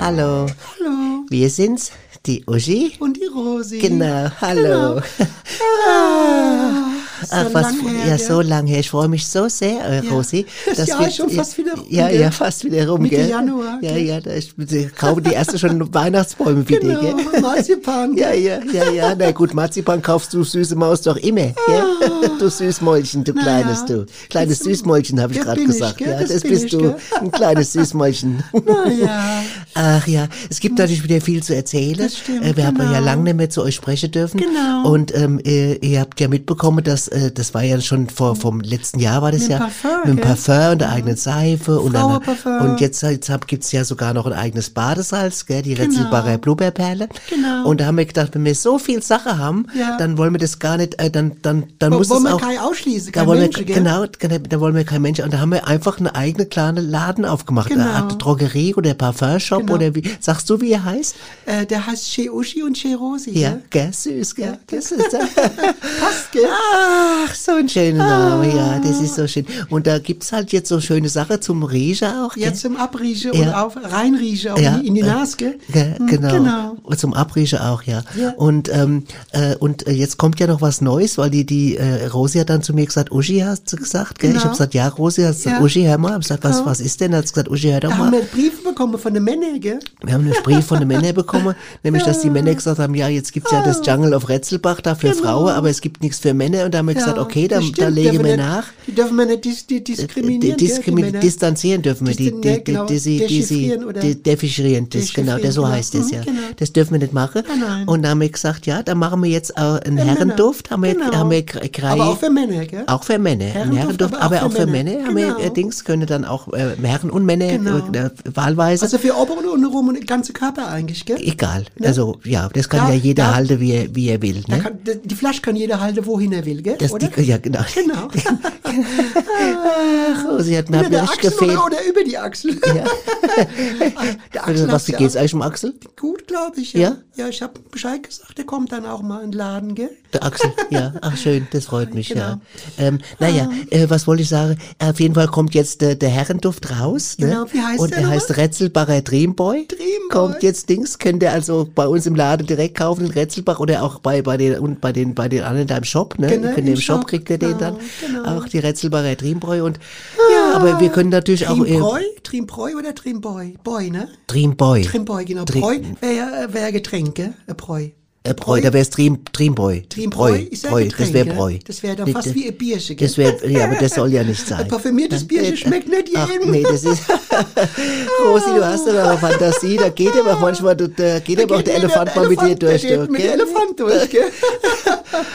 Hallo. Hallo. Wir sind's, die Uschi und die Rosi. Genau, hallo. Genau. hallo. ah so was, lang her, ja, so lange her. Ich freue mich so sehr, äh, Ja. Rosi. Das Jahr wir- ist schon fast wieder rum, Ja, gell? ja, fast wieder rum, Mitte gell? Januar, Ja, gell? ja, da da kaufen die erste schon Weihnachtsbäume wieder, Genau, gell? Marzipan. Ja, ja, ja, ja. Na gut, Marzipan kaufst du süße Maus doch immer, gell? Du Süßmäulchen, du Na kleines, du. Kleines Süßmäulchen, habe ich gerade ich, gesagt. gell? Ja, Das das bist ich, du. Ein kleines Süßmäulchen. ja. Ach ja, es gibt natürlich wieder viel zu erzählen. Das stimmt, äh, wir haben genau. ja lange nicht mehr zu euch sprechen dürfen. Genau. Und ähm, ihr, ihr habt ja mitbekommen, dass äh, das war ja schon vor vom letzten Jahr war das Mit ja Parfum, mit dem gell? Parfum und der eigenen Seife und einer, und jetzt, jetzt hab, gibt's ja sogar noch ein eigenes Badesalz, gell, die Retzelbacher Blubberperle. Genau. Und da haben wir gedacht, wenn wir so viel Sache haben, Ja. dann wollen wir das gar nicht, äh, dann dann dann Wo- muss wollen es auch kein ausschließen, da kein wollen Mensch, wir, gell? genau, genau, da wollen wir kein Mensch. Und da haben wir einfach eine eigene kleine Laden aufgemacht. Genau. Eine Art Drogerie oder Parfumshop Genau. oder wie. Sagst du, wie er heißt? Äh, der heißt Che Uschi und Che Rosi. Ja, gell? gell, süß, gell. Ja, Das ist, Passt, gell? Ach, so ein schöner Name, ja, das ist so schön. Und da gibt's halt jetzt so schöne Sachen zum Riechen auch, gell? Jetzt zum Abriechen Ja. und auf reinriechen, auch Ja, in, die, Nase, gell? Ge Hm, genau. genau. Und Zum Abriechen auch, ja. Ja. Und, ähm, äh, und jetzt kommt ja noch was Neues, weil die, die äh, Rosi hat dann zu mir gesagt, Uschi hast du gesagt, gell? Ich Genau. habe gesagt, ja, Rosi, hast du gesagt, Ja. Uschi, hör mal. Ich hab gesagt, was, Ja. was ist denn? Hat gesagt, Uschi, hör doch Da mal. haben wir Briefe bekommen von den Männern, gell? Wir haben einen Brief von den Männern bekommen, nämlich, dass die Männer gesagt haben, ja, jetzt gibt's ja das Jungle of Retzelbach da für Frauen, aber es gibt nichts für Männer. Und da haben wir gesagt, okay, das dann, stimmt, da legen wir nach. Die dürfen wir nicht dis, die diskriminieren, Die gell, die Diskrimi Männer. distanzieren dürfen wir, die, die, ja, die, genau, die, die, die, dechiffrieren oder- die dechiffrieren, das, genau, der so heißt es genau. ja. Mhm, genau. Das dürfen wir nicht machen. Nein. Und da haben wir gesagt, ja, dann machen wir jetzt auch einen Für Männer. Herrenduft, haben wir, Genau. haben wir gre- Aber auch für Männer, gell? auch für Männer, Herrenduft, Herrenduft, aber auch aber für auch für Männer. Männer haben wir Genau. äh, Dings, können dann auch äh, Herren und Männer Genau. äh, wahlweise. Also für oben und untenrum und den ganzen Körper eigentlich, gell? Egal. Also ja, das kann Ja, ja, jeder ja. halten, wie er, wie er will. Da Ne? kann, die- die Flasche kann jeder halten, wohin er will, gell? Das, oder? die, ja, genau. Genau. Ach, oh, sie hat mir, Über der Achsel gefehlt. oder, oder über die Achsel. Ja. der Also, Axel was, geht's ja eigentlich um Axel? Gut, glaube ich, ja. Ja? Ja, ich habe Bescheid gesagt, der kommt dann auch mal in den Laden, gell? Der Axel, ja. Ach schön, das freut mich, Genau. ja. Ähm, naja, äh, was wollte ich sagen? Auf jeden Fall kommt jetzt der, der Herrenduft raus. Ne? Genau, wie heißt Und der er nochmal? heißt Retzelbacher Dreamboy. Dreamboy. Kommt jetzt Dings, könnt ihr also bei uns im Laden direkt kaufen, in Retzelbach oder auch bei, bei den, und bei den, bei den anderen da im Shop, ne? Genau, Könnt im Shop, Shop, kriegt ihr den genau, dann. genau. Auch die Retzelbacher Dreamboy und, ja, aber wir können natürlich auch, äh, Trimboy? Trimboy oder Trimboy? Boy, ne? Dreamboy. Trimboy, genau. Dream- Bräu wäre ja äh, wär Getränk, gell? Äh, Bräu. Äh, Bräu, da wär's Dream, Dreamboy. Trimboy ist ja Bräu, Getränk, das wäre? Bräu. Das wäre dann fast wie ein Bierchen, gell? Das wäre, ja, aber das soll ja nicht sein. Ein parfümiertes Bierchen schmeckt nicht Ach, jedem. nee, das ist, Rosi, du hast doch eine Fantasie, da geht aber auch manchmal, da geht aber auch der Elefant mal mit dir durch. Der geht mit dem Elefant durch, gell?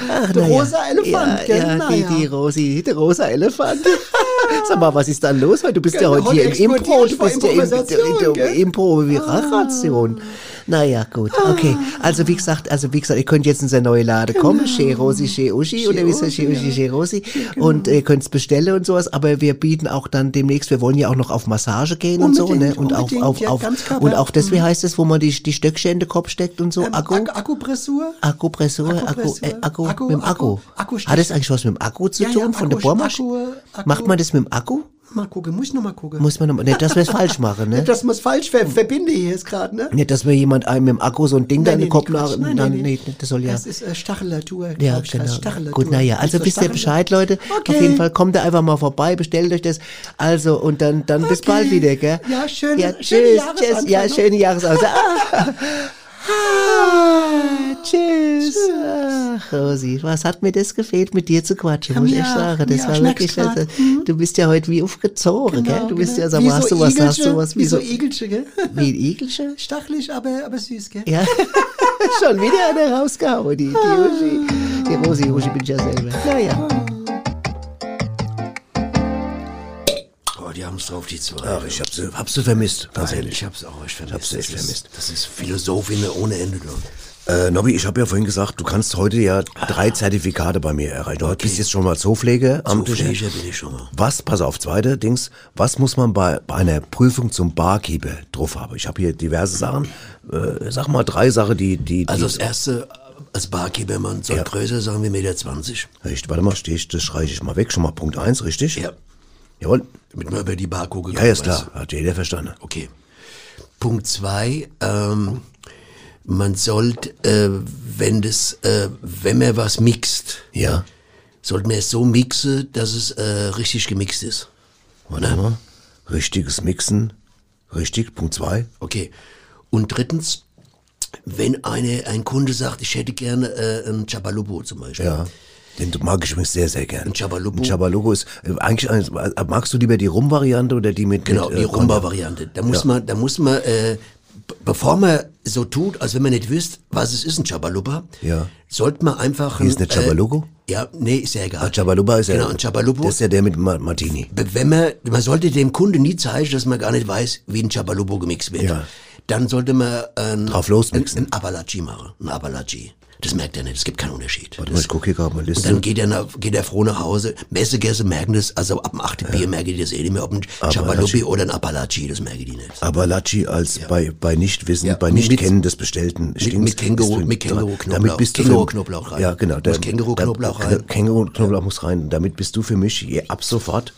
Ach, Der ja. rosa Elefant, ja, gell? Ja, die, ja. die Rosi, der rosa Elefant. Sag mal, was ist da los? Du bist ja heute hier im Impro, du bist ja im, in der gell? Improvisation. Naja, gut, okay. Also wie gesagt, also wie gesagt, ihr könnt jetzt in seine neue Lade kommen, Che Rosi, Che Uschi, oder wie ist das, Che Uschi, Che Rosi, und ihr könnt es bestellen und sowas, aber wir bieten auch dann demnächst, wir wollen ja auch noch auf Massage gehen und so, ne, und auch, auf, auf, und auch das, wie heißt es, wo man die, die Stöckchen in den Kopf steckt und so, Ähm, Akku? Ak Akkupressur? Akkupressur, Akku, äh, Akku, Akku, mit dem Akku. Akku, Akku Hat das eigentlich was mit dem Akku zu tun, von der Akku- Bohrmaschine? Akku- Akku- Macht man das mit dem Akku? Mal gucken, muss ich noch mal gucken. Muss man noch, nicht, dass wir es falsch machen, ne? Das muss falsch ver verbinde hier jetzt gerade, ne? Nicht, dass mir jemand einem mit dem Akku so ein Ding da in den Kopf nach, Nein, nein, nee, das soll ja. Das ist äh, Stachelatur, Ja, ich, genau. Stachelatur. Gut, naja, also wisst ihr Bescheid, Leute. Okay. Auf jeden Fall kommt da einfach mal vorbei, bestellt euch das. Also, und dann, dann bis Okay. bald wieder, gell? Ja, schöne- ja, schöne tschüss, tschüss, Jahresanfang ja, noch. schöne Jahresanfang. Ah, ah, tschüss. Ach, Rosi, was hat mir das gefehlt, mit dir zu quatschen, muss ich echt sagen. Das war wirklich, also. Mhm. du bist ja heute wie aufgezogen, Genau, gell? Du bist genau. ja, mal, hast so du was, hast du was, Wie so so, Igelchen, gell? wie ein Igelchen? Stachelig, aber, aber süß, gell? Ja, schon wieder eine rausgehauen, die, die Uschi. Die Rosi, Uschi bin ich ja selber. Naja. Oh, die haben es drauf, die zwei. Ach, ich hab sie, hab sie vermisst, ganz Nein, ehrlich. ich hab's auch echt vermisst. hab's echt das vermisst. Ist, das ist Philosophin ohne Ende. Du. Äh, Nobby, ich habe ja vorhin gesagt, du kannst heute ja drei Zertifikate bei mir erreichen. Du bist jetzt schon mal Zoopflegeamtlicher. Zoopfleger bin ich schon mal. Was, pass auf, zweite Dings, was muss man bei, bei einer Prüfung zum Barkeeper drauf haben? Ich habe hier diverse Sachen. Äh, sag mal drei Sachen, die... die, Also die das erste, als Barkeeper, man soll Ja. größer sein wie 1,20 Meter. Richtig, warte mal, steh ich, das streiche ich mal weg. Schon mal Punkt eins, richtig? Ja. Jawohl. Damit man über die Bar gucken Ja, kann. ja, ist klar. Hat jeder verstanden. Okay. Punkt zwei, ähm, man sollte, äh, wenn das, äh, wenn man was mixt, Ja. sollte man es so mixen, dass es äh, richtig gemixt ist. Warte mal. Richtiges Mixen. Richtig, Punkt zwei. Okay. Und drittens, wenn eine, ein Kunde sagt, ich hätte gerne äh, ein Chabalupo zum Beispiel. Ja. Den mag ich übrigens sehr, sehr gern. Ein Chabalupo? Ein Chabalupo ist äh, eigentlich, ein- äh, magst du lieber die Rum-Variante oder die mit Genau, mit, die äh, Rumba-Variante. Da muss man, da muss man, äh, bevor man so tut, als wenn man nicht wüsste, was es ist, ein Chabalupa, Ja. sollte man einfach... Ist ein, der Chabalupo? Äh, ja, nee, ist ja egal. Ah, Chabalupa ist ja, Genau, ein Chabalupo. Das ist ja der mit Ma Martini. wenn man, man sollte dem Kunde nie zeigen, dass man gar nicht weiß, wie ein Chabalupo gemixt wird. Ja. Dann sollte man ein, Drauf losmixen. ein, ein Apalachi machen. Ein Apalachi. Das merkt er nicht, es gibt keinen Unterschied. Warte mal, ich gucke hier gerade mal und Liste. dann geht er, nach, geht er froh nach Hause. Messegäste merken das, also ab dem achten Bier merken die das eh nicht mehr, ob ein Chabalupi oder ein Apalachi, das merken die nicht. Abalachi als bei, bei Nichtwissen, Ja, bei Nichtkennen des Bestellten Mit, mit Känguru, mit Känguru-Knoblauch. Damit bist du für- Känguru-Knoblauch rein. Ja, genau. Muss Känguru-Knoblauch da- rein. Känguru-Knoblauch muss rein. Damit bist du für mich je- ab sofort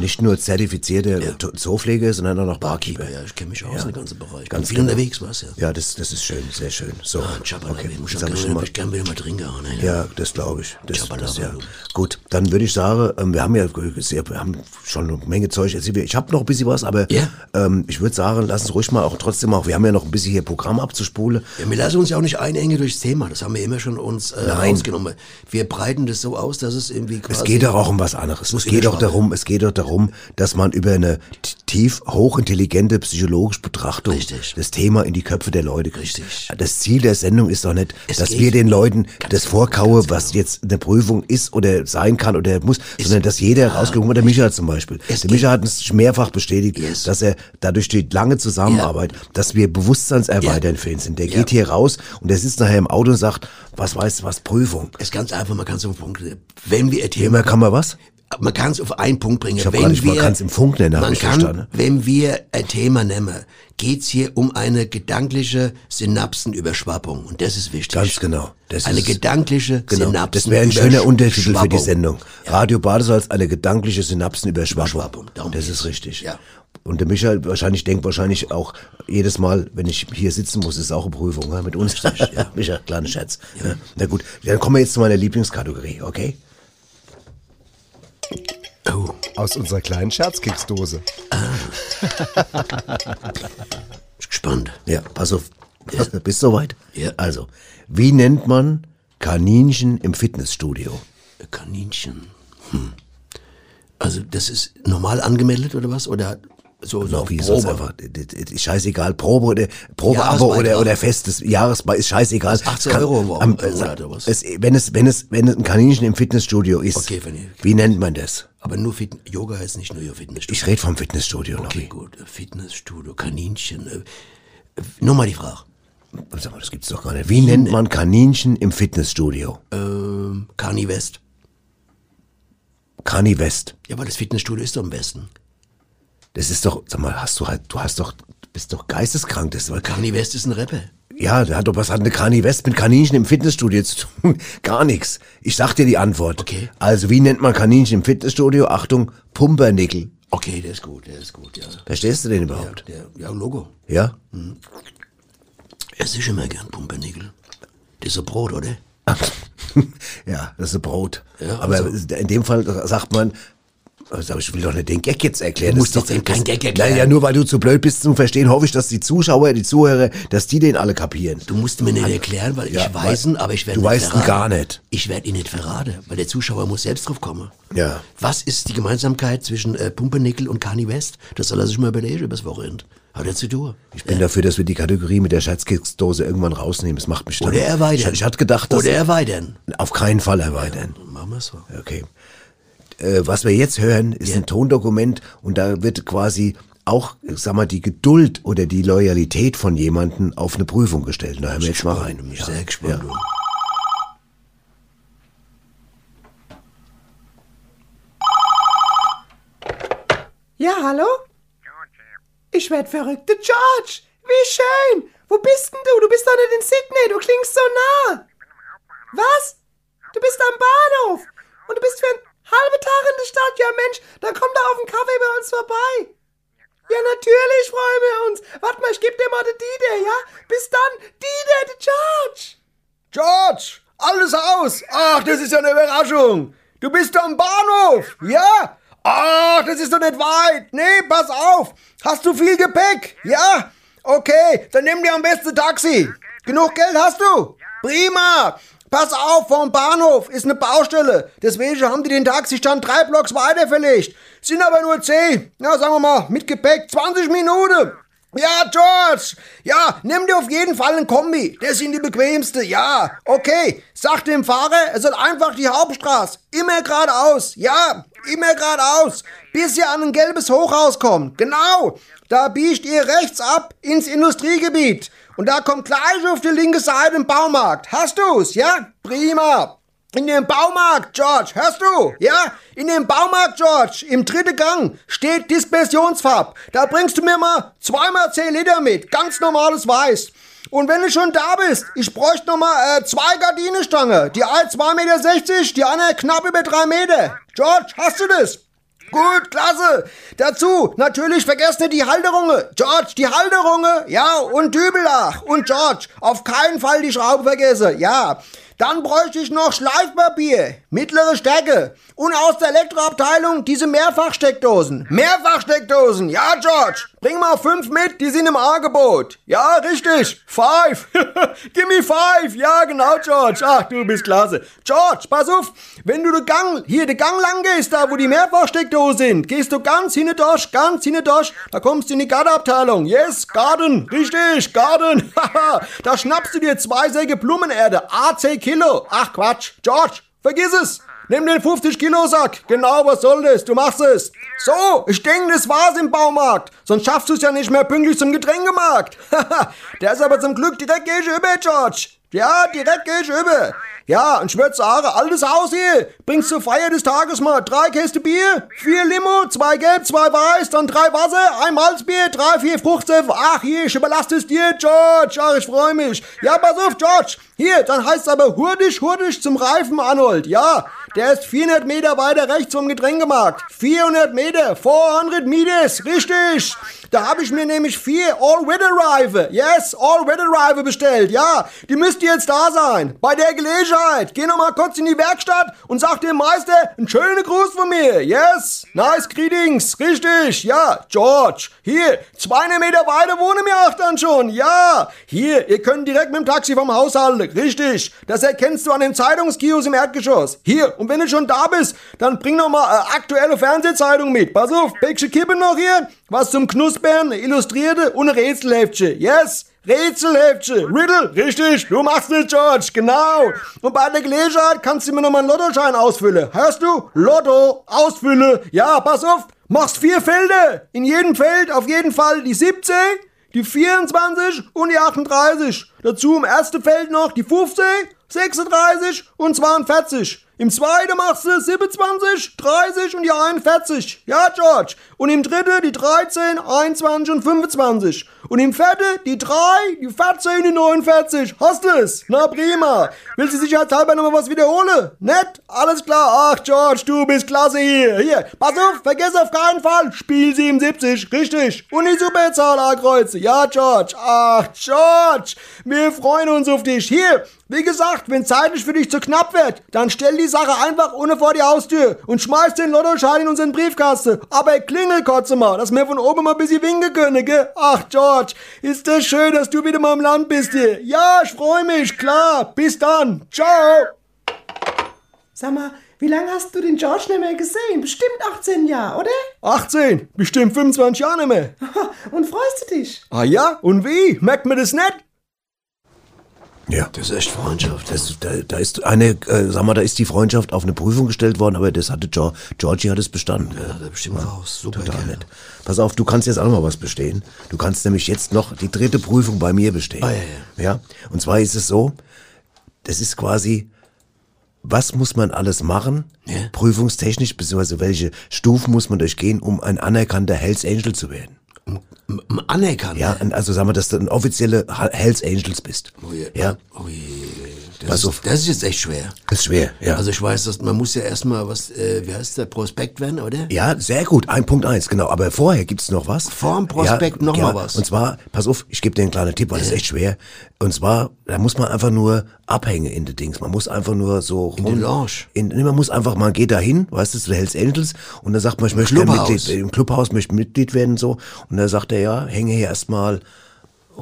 nicht nur zertifizierter To- Zoopfleger, sondern auch noch Barkeeper. Ja, ich kenne mich aus im ganzen Bereich. Ganz viel genau. unterwegs, was ja. Ja, das, das ist schön, sehr schön. So, Ah, Chabalupi, okay. muss ich hab ich gerne mal, gern mal trinken. Ne? ja, das glaube ich. Das, Chabalaba, das, ja. Gut, dann würde ich sagen, ähm, wir haben ja sehr, wir haben schon eine Menge Zeug erzählt. Ich habe noch ein bisschen was, aber Ja. ähm, ich würde sagen, lass uns ruhig mal auch trotzdem auch, wir haben ja noch ein bisschen hier Programm abzuspulen. Ja, wir lassen uns ja auch nicht einengen durchs Thema. Das haben wir immer schon uns äh, rausgenommen. Wir breiten das so aus, dass es irgendwie quasi... Es geht doch auch um was anderes. Es geht doch darum, es geht doch darum, dass man über eine tief hochintelligente psychologische Betrachtung Richtig. das Thema in die Köpfe der Leute kriegt. Richtig. Das Ziel der Sendung ist doch nicht, Es dass geht- wir den Leuten das genau, vorkaue, ganz was jetzt eine Prüfung ist oder sein kann oder muss, sondern dass jeder rausgekommen der Micha zum Beispiel. Es der Micha hat uns mehrfach bestätigt, Yes. dass er dadurch die lange Zusammenarbeit, dass wir bewusstseinserweiternd für ihn sind. Der Ja. geht hier raus und der sitzt nachher im Auto und sagt, was weißt du was, Prüfung. Es ist ganz einfach, man kann es auf den Punkt... Wenn wir ein Thema... Immer kann man was? Man kann es auf einen Punkt bringen. Ich wenn gar nicht, man wir, kann's im Funk nennen, man kann, verstanden. Wenn wir ein Thema nehmen, geht's hier um eine gedankliche Synapsenüberschwappung. Und das ist wichtig. Ganz genau. Das eine ist- gedankliche Genau. Synapsenüberschwappung. Das wäre ein schöner Untertitel für die Sendung. Radio Badesalz, eine gedankliche Synapsenüberschwappung. Das geht's. ist richtig. Ja. Und der Michael wahrscheinlich denkt wahrscheinlich auch jedes Mal, wenn ich hier sitzen muss, ist es auch eine Prüfung ja, mit uns. ja. Michael, kleiner Scherz. Ja. Na gut, dann kommen wir jetzt zu meiner Lieblingskategorie, okay? Oh, Aus unserer kleinen Scherzkeksdose. ist gespannt. Ja, pass auf. Bist du soweit? Ja. Also, wie nennt man Kaninchen im Fitnessstudio? Kaninchen. Hm. Also das ist normal angemeldet oder was? Oder so, so Wie Probe? einfach? Ist scheißeigal. Probe oder Probeabo oder, oder festes Jahresbeitrag ist scheißegal. Das ist 18 Kann- Euro am- Monat oder was? Es, wenn es, wenn es, wenn es ein Kaninchen im Fitnessstudio ist, Okay, wenn ich- wie nennt man das? Aber nur Fit Yoga heißt nicht nur Fitnessstudio. Ich rede vom Fitnessstudio, okay, Nobby. gut. Fitnessstudio, Kaninchen. Äh, äh, nur mal die Frage. Sag mal, das gibt's doch gar nicht. Wie nennt man Kaninchen im Fitnessstudio? Ähm, Kani West. Kani West. Ja, aber das Fitnessstudio ist doch im Westen. Das ist doch, sag mal, hast du halt, du hast doch, bist doch geisteskrank. Das war, Kani West ist ein Rapper. ja, der hat doch, was hat eine Kani West mit Kaninchen im Fitnessstudio zu tun? Gar nichts. Ich sag dir die Antwort. Okay. Also, wie nennt man Kaninchen im Fitnessstudio? Achtung, Pumpernickel. Okay, der ist gut, der ist gut, ja. Verstehst du den Ja, überhaupt? der, ja Logo. Ja? Esse ich immer gern Pumpernickel. Das ist so Brot, oder? ja, das ist ein Brot. Ja, Aber also. in dem Fall sagt man, also ich will doch nicht den Gag jetzt erklären. Du musst jetzt eben keinen Gag erklären. Naja, nur weil du zu blöd bist zum Verstehen, hoffe ich, dass die Zuschauer, die Zuhörer, dass die den alle kapieren. Du musst mir nicht erklären, weil Ja, ich weiß ihn, aber ich werde du nicht weißt ihn gar nicht. Ich werde ihn nicht verraten, weil der Zuschauer muss selbst drauf kommen. Ja. Was ist die Gemeinsamkeit zwischen äh, Pumpernickel und Kanye West? Das soll er sich mal überlegen übers Wochenende. Hat er zu tun. Ich bin dafür, dass wir die Kategorie mit der Scherzkeksdose irgendwann rausnehmen. Das macht mich dann. Oder erweitern. Ich, ich hatte gedacht, dass Oder erweitern. auf keinen Fall erweitern. Machen wir so. Okay. Äh, was wir jetzt hören, ist ein Tondokument und da wird quasi auch, ich sag mal, die Geduld oder die Loyalität von jemandem auf eine Prüfung gestellt. Da hören wir jetzt mal rein. Ich bin Ja. sehr gespannt. Ja. Ja, hallo? Ich werd verrückte George. Wie schön. Wo bist denn du? Du bist doch nicht in Sydney. Du klingst so nah. Was? Du bist am Bahnhof. Und du bist für einen halben Tag in der Stadt. Ja, Mensch, dann komm doch auf einen Kaffee bei uns vorbei. Ja, natürlich freuen wir uns. Warte mal, ich geb dir mal den Dieter, ja? Bis dann, Dieter, der George. George, alles aus. Ach, das ist ja eine Überraschung. Du bist am Bahnhof, ja? Ach, das ist doch nicht weit. Nee, pass auf. Hast du viel Gepäck? Ja? Okay, dann nimm dir am besten Taxi. Genug Geld hast du? Prima. Pass auf, vorm Bahnhof ist eine Baustelle. Deswegen haben die den Taxistand drei Blocks weiter verlegt. Sind aber nur zehn. Ja, sagen wir mal, mit Gepäck 20 Minuten. Ja, George. Ja, nimm dir auf jeden Fall ein Kombi. Der sind die bequemste. Ja, okay. Sag dem Fahrer, er soll einfach die Hauptstraße. Immer geradeaus. Ja, immer geradeaus. Bis ihr an ein gelbes Hochhaus kommt. Genau. Da biegt ihr rechts ab ins Industriegebiet. Und da kommt gleich auf die linke Seite ein Baumarkt. Hast du's? Ja? Prima. In dem Baumarkt, George, hörst du? Ja? In dem Baumarkt, George, im dritten Gang steht Dispersionsfarb. Da bringst du mir mal zweimal 10 Liter mit. Ganz normales Weiß. Und wenn du schon da bist, ich bräuchte noch mal äh, zwei Gardinenstange. Die eine 2,60 Meter, die andere knapp über 3 Meter. George, hast du das? Gut, klasse. Dazu natürlich vergesst nicht die Halterungen. George, die Halterungen. Ja, und Dübelach. Und George, auf keinen Fall die Schraube vergessen. Ja. Dann bräuchte ich noch Schleifpapier, mittlere Stärke und aus der Elektroabteilung diese Mehrfachsteckdosen. Mehrfachsteckdosen, ja George, bring mal fünf mit, die sind im Angebot. Ja, richtig, five. Gimme five, ja genau George. Ach, du bist klasse. George, pass auf, wenn du den Gang, hier den Gang lang gehst, da wo die Mehrfachsteckdosen sind, gehst du ganz hinten durch, ganz hinten durch, da kommst du in die Gartenabteilung. Yes, Garden, richtig, Garden. da schnappst du dir zwei Säcke Blumenerde, AC Kilo. Ach Quatsch, George, vergiss es. Nimm den 50 Kilo Sack. Genau, was soll das? Du machst es. So, ich denke, das war's im Baumarkt. Sonst schaffst du es ja nicht mehr pünktlich zum Getränkemarkt. Der ist aber zum Glück direkt gegenüber, George. Ja, direkt gegenüber. Ja, und ich würde sagen, altes Haus hier. Bringst zur Feier des Tages mal drei Käste Bier, vier Limo, zwei Gelb, zwei Weiß, dann drei Wasser, ein Malzbier, drei, vier Fruchtsäfte. Ach, hier, ich überlasse es dir, George. Ach, ich freue mich. Ja, pass auf, George. Hier, dann heißt es aber hurtig, hurtig zum Reifen, Arnold. Ja, der ist 400 Meter weiter rechts vom Getränkemarkt. 400 Meter, 400 Meters, richtig. Da habe ich mir nämlich vier All-Weather-Reife, yes, All-Weather-Reife bestellt, ja. Die müsste jetzt da sein. Bei der Gelegenheit. Geh noch mal kurz in die Werkstatt und sag dem Meister einen schönen Gruß von mir, yes. Nice greetings, richtig, ja. George, hier, 200 Meter weiter wohnen wir auch dann schon, ja. Hier, ihr könnt direkt mit dem Taxi vom Haus halten, richtig. Das erkennst du an dem Zeitungskiosk im Erdgeschoss. Hier, und wenn du schon da bist, dann bring noch mal äh, aktuelle Fernsehzeitung mit. Pass auf, Päckchen Kippen noch hier, was zum Knuspern, illustrierte und ein Rätselheftchen. Yes, Rätselheftchen, Riddle, richtig, du machst es, George, genau. Und bei der Gelegenheit kannst du mir noch mal einen Lottoschein ausfüllen. Hörst du? Lotto, ausfüllen. Ja, pass auf, machst vier Felder. In jedem Feld auf jeden Fall die 17, die 24 und die 38. Dazu im ersten Feld noch die 15, 36 und 42. Im zweiten machst du 27, 30 und die 41. Ja, George. Und im dritten die 13, 21 und 25. Und im vierten die 3, die 14 und die 49. Hast du es? Na prima. Willst du sicherheitshalber nochmal was wiederholen? Nett? Alles klar. Ach, George, du bist klasse hier. Hier, pass auf, vergiss auf keinen Fall. Spiel 77. Richtig. Und die Superzahl A-Kreuze. Ja, George. Ach, George. Wir freuen uns auf dich. Hier, wie gesagt, wenn zeitlich für dich zu knapp wird, dann stell die Sache einfach ohne vor die Haustür und schmeiß den Lottoschein in unseren Briefkasten. Aber klingel kurz mal, dass wir von oben mal ein bisschen winken können, gell? Ach, George, ist das schön, dass du wieder mal im Land bist hier. Ja, ich freue mich, klar. Bis dann. Ciao. Sag mal, wie lange hast du den George nicht mehr gesehen? Bestimmt 18 Jahre, oder? 18, bestimmt 25 Jahre nicht mehr. Und freust du dich? Ah ja, und wie? Merkt man das nicht? Ja. Das ist echt Freundschaft. Das, da, da ist eine, äh, sag mal, da ist die Freundschaft auf eine Prüfung gestellt worden, aber das hatte George, Georgie hat es bestanden. Ja, da bestimmt raus. Super Total nett. Pass auf, du kannst jetzt auch noch mal was bestehen. Du kannst nämlich jetzt noch die dritte Prüfung bei mir bestehen. Ah, ja, ja. ja. Und zwar ist es so, das ist quasi, was muss man alles machen, Ja. prüfungstechnisch, beziehungsweise welche Stufen muss man durchgehen, um ein anerkannter Hells Angel zu werden? Anerkannt. Ja, also sagen wir, dass du ein offizielle Ha- Hells Angels bist. Oh je. Ja. Oh je. Das, Pass ist, das ist jetzt echt schwer. ist schwer, ja. Also ich weiß, dass man muss ja erstmal was, äh, wie heißt der, Prospekt werden, oder? ja, sehr gut, ein Punkt eins, genau. Aber vorher gibt's noch was. Vor dem Prospekt noch mal was. Und zwar, pass auf, ich gebe dir einen kleinen Tipp, weil das ist echt schwer. Und zwar, da muss man einfach nur abhängen in den Dings. Man muss einfach nur so In die Lounge. In, nee, man muss einfach, man geht da hin, weißt du, zu Hells Angels und dann sagt man, ich möchte. Mitglied, im Clubhaus möchte Mitglied werden so. Und dann sagt er, ja, hänge hier erstmal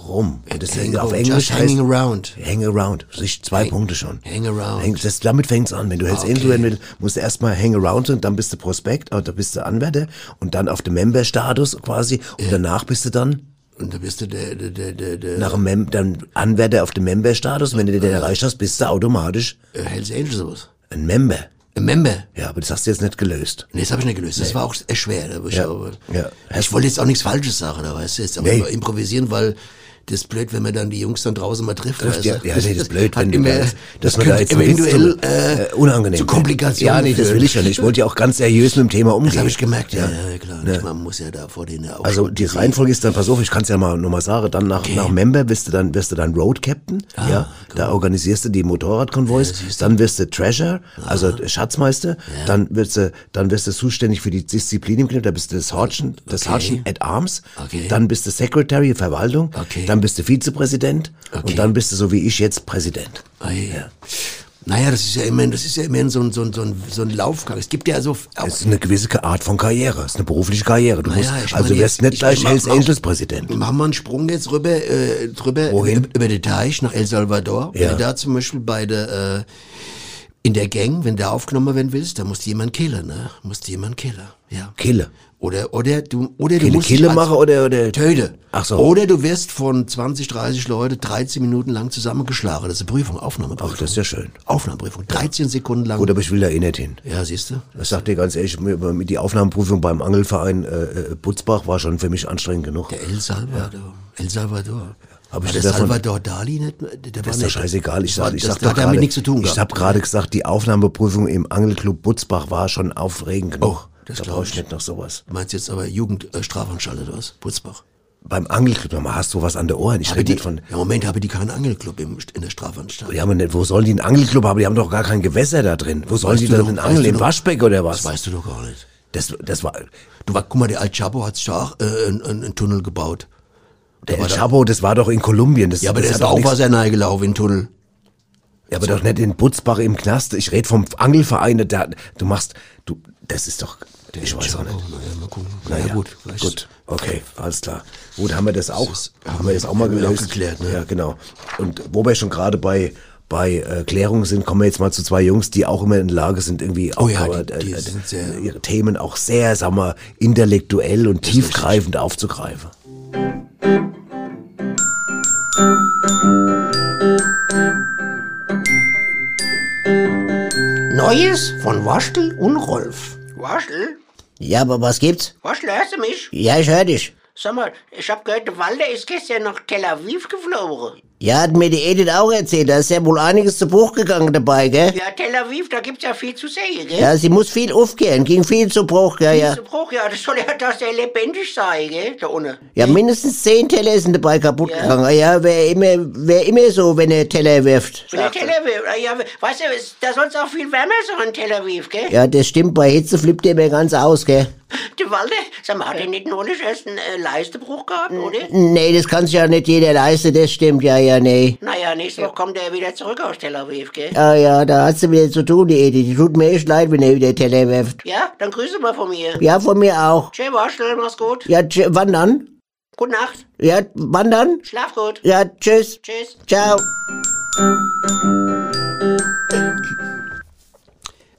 rum. Und das Hang auf Englisch hanging heißt, around. Hang around. Sich zwei Punkte schon. hang around. Häng, das, damit fängt's an. Wenn du Hells Okay. Angel werden willst, musst du erstmal hang around und dann bist du Prospekt, oder bist du Anwärter und dann auf dem Member-Status quasi und danach bist du dann Und da bist du der, der, der, der, der nach dem Mem dann Anwärter auf dem Member-Status. Wenn du den erreicht hast, bist du automatisch äh, Hells Angels sowas. ein Member. Ein Member. Ja, aber das hast du jetzt nicht gelöst. Nee, das habe ich nicht gelöst. Das war auch schwer. War ich, Ja. aber, Ja. ich wollte jetzt auch nichts Falsches sagen, da weißt du, jetzt aber Nee. improvisieren, weil das ist blöd, wenn man dann die Jungs dann draußen mal trifft. Trifft, weißt ja, ja, nee, das ist blöd, wenn immer, da- das, dass man da jetzt eventuell hinzt, äh, äh, unangenehm. zu Komplikationen Ja, nee, das will ich ja nicht. Ich wollte ja auch ganz seriös mit dem Thema umgehen. Das habe ich gemerkt, ja, ja, klar. Nicht, man muss ja da vor denen ja auch Also die. Reihenfolge ist dann, pass auf, ich kann es ja mal nochmal sagen, dann nach, nach Member wirst du dann, wirst du dann Road Captain, Ah, ja, da organisierst du die Motorradkonvois, dann wirst du Treasure, also Schatzmeister, dann wirst du, dann wirst du zuständig für die Disziplin im Club, da bist du Sergeant, der Okay. Sergeant at Arms, Okay. dann bist du Secretary, Verwaltung, Okay. dann bist du Vizepräsident Okay. und dann bist du so wie ich jetzt Präsident. Ah, ja. Naja, das ist ja immer, das ist ja immer so ein, so ein, so ein, so ein Laufgang. Es gibt ja so, Es ist eine gewisse Art von Karriere, es ist eine berufliche Karriere. Du musst, Naja, ich also du wirst jetzt- nicht ich gleich Hells Angels Präsident. Machen wir einen Sprung jetzt rüber, äh, drüber Wohin? Über, über den Teich nach El Salvador. Ja. Wenn du da zum Beispiel bei der, äh, in der Gang, wenn da aufgenommen werden willst, da musst du jemanden killen, ne? Musst du jemanden killen, ja. Kille. Oder, oder du, oder du Kille, musst dich Kille machen oder, oder Töte. Ach so. Oder du wirst von 20, 30 Leute 13 Minuten lang zusammengeschlagen. Das ist eine Prüfung, Aufnahmeprüfung. Ach, das ist ja schön. Aufnahmeprüfung. 13 Sekunden lang. Gut, aber ich will da eh nicht hin. ja, siehst du? Ich sag dir ganz ehrlich, mir die Aufnahmeprüfung beim Angelverein äh, äh, Butzbach war schon für mich anstrengend genug. Der El Salvador. El Salvador. Hab ich dir davon- Salvador Dali nicht? Der Das ist doch scheißegal. Ich Das sag, ich das sag doch hat damit gerade, nichts zu tun ich habe gerade gesagt, die Aufnahmeprüfung im Angelclub Butzbach war schon aufregend genug. Oh, das da brauche ich ich. nicht noch sowas. Du meinst jetzt aber Jugendstrafanstalt oder was? Putzbach. Beim Angelclub, mal hast du was an der Ohren. Ich die, nicht von. ja, Moment, habe die keinen Angelclub im, in der Strafanstalt? Ja, aber nicht, wo sollen die einen Angelclub haben? Die haben doch gar kein Gewässer da drin. Wo sollen Weißt die du denn angeln? du Im Waschbeck oder Das was? weißt du doch gar nicht. Das, das war. Du, guck mal, der Al Chapo hat sich da auch äh, einen, einen Tunnel gebaut. Der war El da- Chapo, das war doch in Kolumbien. Das, Ja, aber das der ist doch auch nichts- Wasser reingelaufen in den Tunnel. Ja, aber doch nicht in Butzbach im Knast. Ich rede vom Angelverein. Da, du machst, du, das ist doch, ich weiß auch nicht. Naja, mal gucken. Naja, gut. Vielleicht Gut, okay, alles klar. Gut, haben wir das auch, ist- haben wir das auch mal gelöst. geklärt, ne? Ja, genau. Und wo wir schon gerade bei, bei äh, Klärung sind, kommen wir jetzt mal zu zwei Jungs, die auch immer in der Lage sind, irgendwie Oh auch ja, aber, die- die sind sehr- ihre Themen auch sehr, sagen wir, intellektuell und tiefgreifend aufzugreifen. Neues von Waschel und Rolf. Waschel? Ja, aber was gibt's? Waschel, hörst du mich? Ja, ich hör dich. Sag mal, ich hab gehört, der Walter ist gestern nach Tel Aviv geflogen. Ja, hat mir die Edith auch erzählt. Da ist ja wohl einiges zu Bruch gegangen dabei, gell? Ja, Tel Aviv, da gibt's ja viel zu sehen, gell? Ja, sie muss viel aufgehen. Ging viel zu Bruch, ja, ja. Dieser Bruch, ja, das soll ja, dass der lebendig sei, gell? Da unten. Ja, mindestens zehn Teller sind dabei kaputt Ja. gegangen. Ja, wäre immer, wär immer so, wenn er Teller wirft. Sagt er. Tel Aviv, ah, ja, weißt du, da soll's auch viel wärmer sein in Tel Aviv, gell? Ja, das stimmt. Bei Hitze flippt er mir ganz aus, gell? Der Walter, sag mal, hat er nicht neulich erst einen äh, Leistebruch gehabt, oder? Nee, das kann sich ja nicht jeder leisten. Das stimmt, ja, ja, nee. Naja, nächste Woche kommt er wieder zurück aus Tel Aviv, gell? Ah ja, da hat sie wieder zu tun, die Edith. Die tut mir echt leid, wenn er wieder Teller wirft. Ja, dann grüße mal von mir. Ja, von mir auch. Tschö, Waschel, mach's gut. Ja, tsch, wann dann? Gute Nacht. Ja, wann dann? Schlaf gut. Ja, tschüss. Tschüss. Ciao.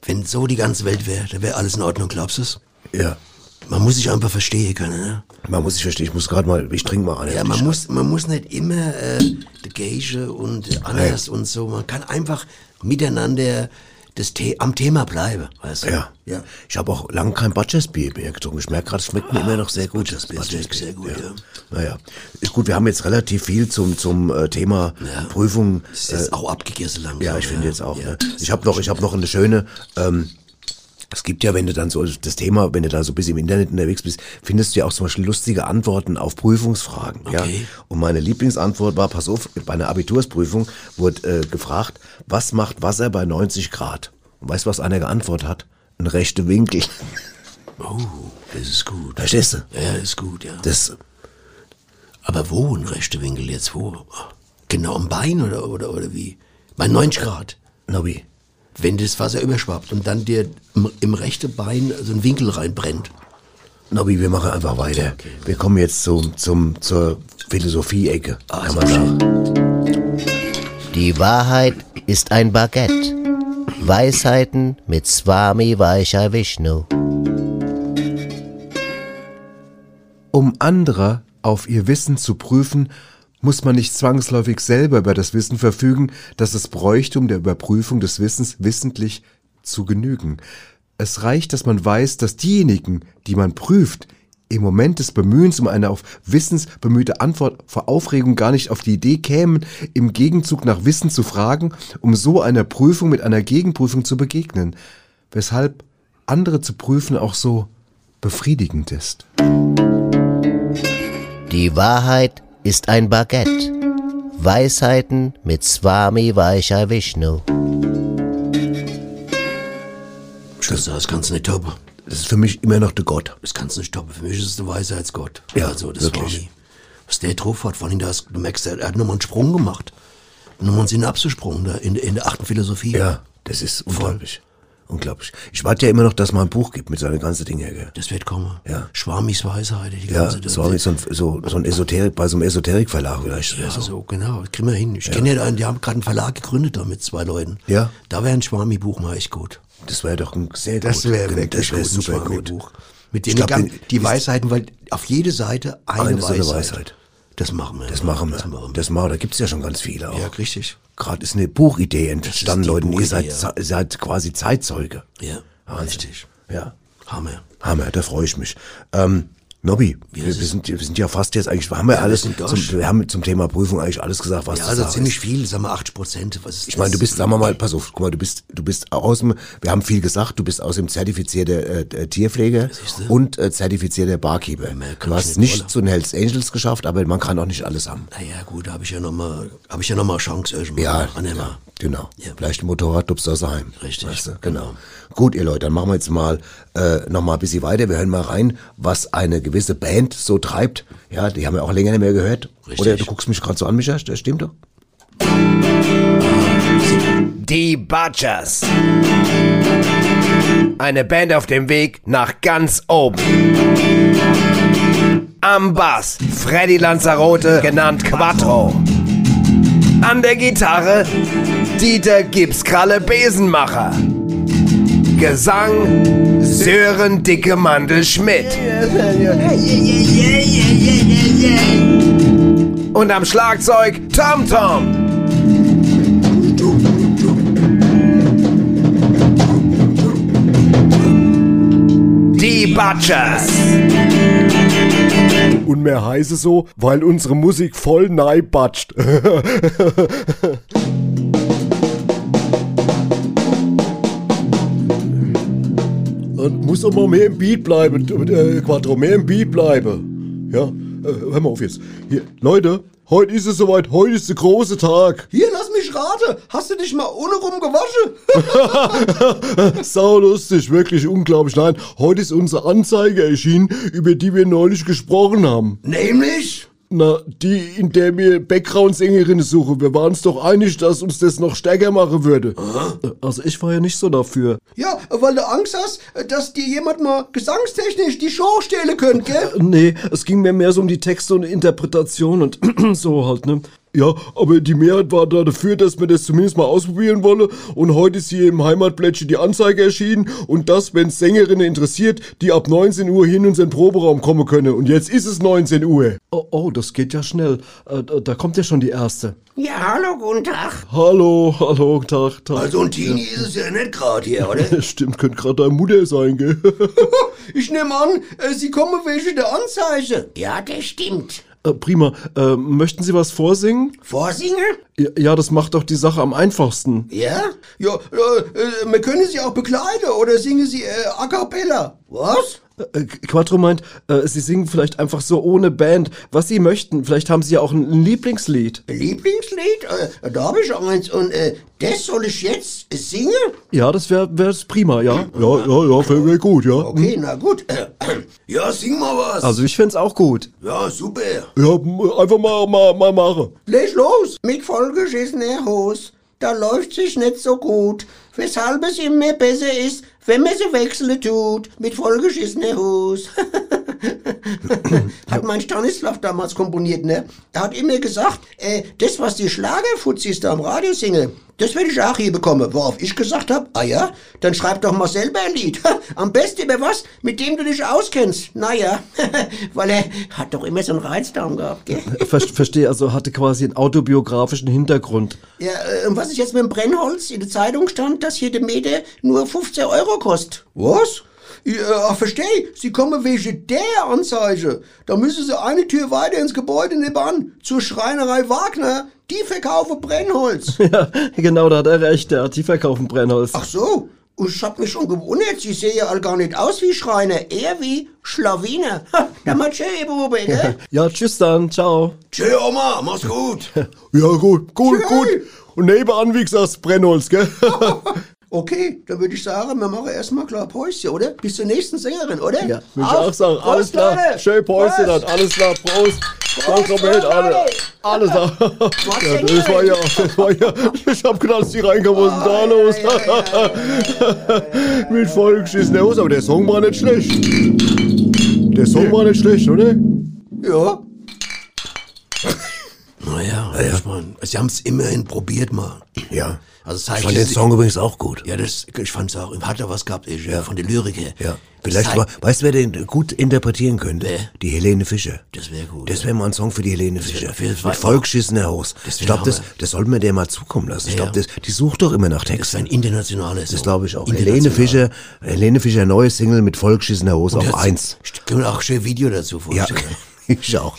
Wenn so die ganze Welt wäre, dann wäre alles in Ordnung, glaubst du's? Ja. Man muss sich einfach verstehen können, ne? Man muss sich verstehen, ich muss gerade mal, ich trinke mal eine. Ja, man muss, man muss nicht immer äh, die Gage und äh, anders und so. Man kann einfach miteinander das The am Thema bleiben, weißt du? Ja. ja. Ich habe auch lange kein Butchersbier mehr getrunken. Ich merke gerade, es schmeckt mir immer noch sehr gut. Das schmeckt sehr gut, ja. Naja. Ist gut, wir haben jetzt relativ viel zum, zum äh, Thema Prüfung. Das ist jetzt auch abgegessen langsam. Ja, ich finde jetzt auch. Ja. Ne? Ich habe noch, ich habe noch eine schöne. Ähm, Es gibt ja, wenn du dann so das Thema, wenn du da so ein bisschen im Internet unterwegs bist, findest du ja auch zum Beispiel lustige Antworten auf Prüfungsfragen. Ja? Okay. Und meine Lieblingsantwort war, pass auf, bei einer Abitursprüfung wurde äh, gefragt, was macht Wasser bei 90 Grad? Und weißt du, was einer geantwortet hat? Ein rechter Winkel. Oh, das ist gut. Verstehst du? Ja, das ist gut, ja. Das, Aber wo ein rechter Winkel jetzt? Wo? Genau am Bein oder, oder, oder wie? Bei 90 Grad. Nobby, Wenn das Wasser überschwappt und dann dir im, im rechten Bein so ein Winkel reinbrennt. Nobby, wir machen einfach weiter. Wir kommen jetzt zum, zum, zur Philosophie-Ecke. Sagen. Die Wahrheit ist ein Baguette. Weisheiten mit Swami Vaishya Vishnu. Um andere auf ihr Wissen zu prüfen, muss man nicht zwangsläufig selber über das Wissen verfügen, das es bräuchte, um der Überprüfung des Wissens wissentlich zu genügen. Es reicht, dass man weiß, dass diejenigen, die man prüft, im Moment des Bemühens um eine auf Wissens bemühte Antwort vor Aufregung gar nicht auf die Idee kämen, im Gegenzug nach Wissen zu fragen, um so einer Prüfung mit einer Gegenprüfung zu begegnen, weshalb andere zu prüfen auch so befriedigend ist. Die Wahrheit ist ein Baguette. Weisheiten mit Swami Vaishya Vishnu. Schwester, das kannst du nicht toppen. Das ist für mich immer noch der Gott. Das kannst du nicht toppen. Für mich ist es der Weisheitsgott. Ja, also, das wirklich. Swami. Was der drauf hat, allem, das, du merkst, er hat nochmal einen Sprung gemacht. Nochmal einen Synapsesprung da in, in der achten Philosophie. Ja, das ist unglaublich. Unglaublich. Ich warte ja immer noch, dass mal ein Buch gibt mit seinen ganzen Dingen. Gell? Das wird kommen. Ja. Schwamis Weisheit, die Ja, ganze wie so ein, so, so ein Esoterik, bei so einem Esoterikverlag vielleicht. Ja, so. so, genau. Das kriegen wir hin. Ich kenne ja einen, die haben gerade einen Verlag gegründet da mit zwei Leuten. Ja. Da wäre ein Schwami-Buch mal echt gut. Das wäre doch ein sehr Das gut. Das wirklich wär ein super gut. Schwami-Buch. Mit denen glaub, die, die Weisheiten, weil auf jede Seite eine, Eine so Weisheit. eine Weisheit. Das machen wir. Das machen wir. Das machen wir. Das machen wir. Da gibt's ja schon ganz viele auch. ja, richtig. Gerade ist eine Buchidee entstanden, Leute. Ihr Buchidee, seid, ja. ihr seid quasi Zeitzeuge. Ja, Wahnsinn. richtig. Ja. Hammer. Hammer, da freue ich mich. Ähm, Nobby, wir, wir, sind, wir sind ja fast jetzt eigentlich, haben wir wir alles, sind zum, wir haben zum Thema Prüfung eigentlich alles gesagt, was Ja, also ziemlich ist. viel, sagen wir 80 Prozent. Was ist Ich meine, du bist, sagen wir mal, pass auf, guck mal, du bist, du bist aus dem, wir haben viel gesagt, du bist aus dem zertifizierter äh, Tierpfleger und äh, zertifizierter Barkeeper. Du hast nicht wollen. zu den Hells Angels geschafft, aber man kann auch nicht alles haben. Naja, gut, da habe ich ja nochmal, habe ich ja nochmal Chance irgendwann. Ja, ja genau. Ja. Vielleicht ein Motorrad dupst aus daheim. Richtig, Weißt du? Genau. Gut, ihr Leute, dann machen wir jetzt mal äh, noch mal ein bisschen weiter. Wir hören mal rein, was eine gewisse Band so treibt. Ja, die haben wir auch länger nicht mehr gehört. Richtig. Oder du guckst mich gerade so an, Micha, das stimmt doch? Die Butchers. Eine Band auf dem Weg nach ganz oben. Am Bass Freddy Lanzarote, genannt Quattro. An der Gitarre Dieter Gipskralle Besenmacher. Gesang Sören Dicke Mandel Schmidt. Und am Schlagzeug Tom Tom. Die Butchers. Und mehr heiße so, weil unsere Musik voll nei muss doch mal mehr im Beat bleiben, äh, Quattro, mehr im Beat bleiben. Ja, äh, hör mal auf jetzt. Hier, Leute, heute ist es soweit, heute ist der große Tag. Hier, lass mich raten. Hast du dich mal ohne rum gewaschen? Sau lustig, wirklich unglaublich. Nein, heute ist unsere Anzeige erschienen, über die wir neulich gesprochen haben. Nämlich? Na, die, in der wir Background-Sängerinnen suchen. Wir waren uns doch einig, dass uns das noch stärker machen würde. Also ich war ja nicht so dafür. Ja, weil du Angst hast, dass dir jemand mal gesangstechnisch die Show stehlen könnte, gell? Nee, es ging mir mehr so um die Texte und Interpretation und so halt, ne? Ja, aber die Mehrheit war da dafür, dass wir das zumindest mal ausprobieren wollen. Und heute ist hier im Heimatblättchen die Anzeige erschienen. Und das, wenn Sängerinnen interessiert, die ab 19 Uhr hin in unseren Proberaum kommen können. Und jetzt ist es 19 Uhr. Oh, oh das geht ja schnell. Äh, da- kommt ja schon die erste. Ja, hallo, guten Tag. Hallo, hallo, Tag, Tag. Also ein Teenie ist es ja nicht gerade hier, oder? Stimmt, könnte gerade deine Mutter sein, gell? Ich nehme an, äh, sie kommen wegen der Anzeige. Ja, das stimmt. Äh, prima. Äh, möchten Sie was vorsingen? Vorsingen? Ja, das macht doch die Sache am einfachsten. Ja? Ja, äh, wir können Sie auch begleiten oder singen Sie äh, a cappella. Was? Äh, Quattro meint, äh, Sie singen vielleicht einfach so ohne Band, was Sie möchten. Vielleicht haben Sie ja auch ein Lieblingslied. Lieblingslied? Äh, da habe ich eins. Und äh, das soll ich jetzt singen? Ja, das wäre wär's prima, ja? Ja, ja, ja, wäre wär gut, ja. Okay, na gut. Ja, sing mal was. Also ich find's auch gut. ja, super. Ja, einfach mal, mal, mal machen. leg los. Mit vollgeschissener Hose. Da läuft sich nicht so gut. Weshalb es immer besser ist, wenn man sie wechseln tut. Mit vollgeschissener Hose. hat mein Stanislav damals komponiert, ne? Er hat immer gesagt, äh, das, was die Schlagerfuzis da am Radio singen, das will ich auch hier bekommen. Worauf ich gesagt habe, ah ja, dann schreib doch mal selber ein Lied. Am besten über was, mit dem du dich auskennst. Naja, weil er hat doch immer so einen Reizdarm gehabt, gell? Ver verstehe, also hatte quasi einen autobiografischen Hintergrund. Ja, äh, und was ist jetzt mit dem Brennholz? In der Zeitung stand, dass hier der Meter nur 15 Euro kostet. Was? Ja, ach, versteh, Sie kommen wegen der Anzeige. Da müssen Sie eine Tür weiter ins Gebäude nebenan, zur Schreinerei Wagner. Die verkaufen Brennholz. Ja, genau, da hat er recht, hat die verkaufen Brennholz. Ach so, und ich hab mich schon gewundert, sie sehen ja all gar nicht aus wie Schreiner, eher wie Schlawiner. Ha, der macht schön, Bube, gell? Ja, tschüss dann, ciao. Tschö, Oma, mach's gut. Ja, gut, gut, gut. Und nebenan, wie gesagt, Brennholz, gell? Okay, dann würde ich sagen, wir machen erstmal klar Päuschen, oder? Bis zur nächsten Sängerin, oder? Ja, würde ich auch sagen. Prost, Alles klar. Leute. Schön Päuschen Prost. dann. Alles klar. Prost. Prost, Moment, alle. Alles klar. Ja, das war ja, das war ja, ich hab gedacht, die reinkommen, was ist da los? Mit vollgeschissener Hose, aber der Song war nicht schlecht. Der Song war nicht schlecht, oder? Ja. Naja, ja, ich mein, sie haben es immerhin probiert mal. Ja. Also Ich fand den Song übrigens auch gut. Ja, das, ich fand's auch, hat ja was gehabt, ich, ja. von der Lyrik her. Ja. Vielleicht, zeigt- weißt du, wer den gut interpretieren könnte? Wer? Die Helene Fischer. Das wäre gut. Das wäre mal ein Song für die Helene Fischer. Mit vollgeschissener Hose. Ich glaube, das, das sollten wir der mal zukommen lassen. Ich Ja, glaube, ja. das, die sucht doch immer nach das ist Texten. ein internationales. Das glaube ich auch. Helene Fischer, Helene Fischer, neue Single mit vollgeschissener Hose auf eins. Können wir auch schön Video dazu Ja, vorstellen. ich auch.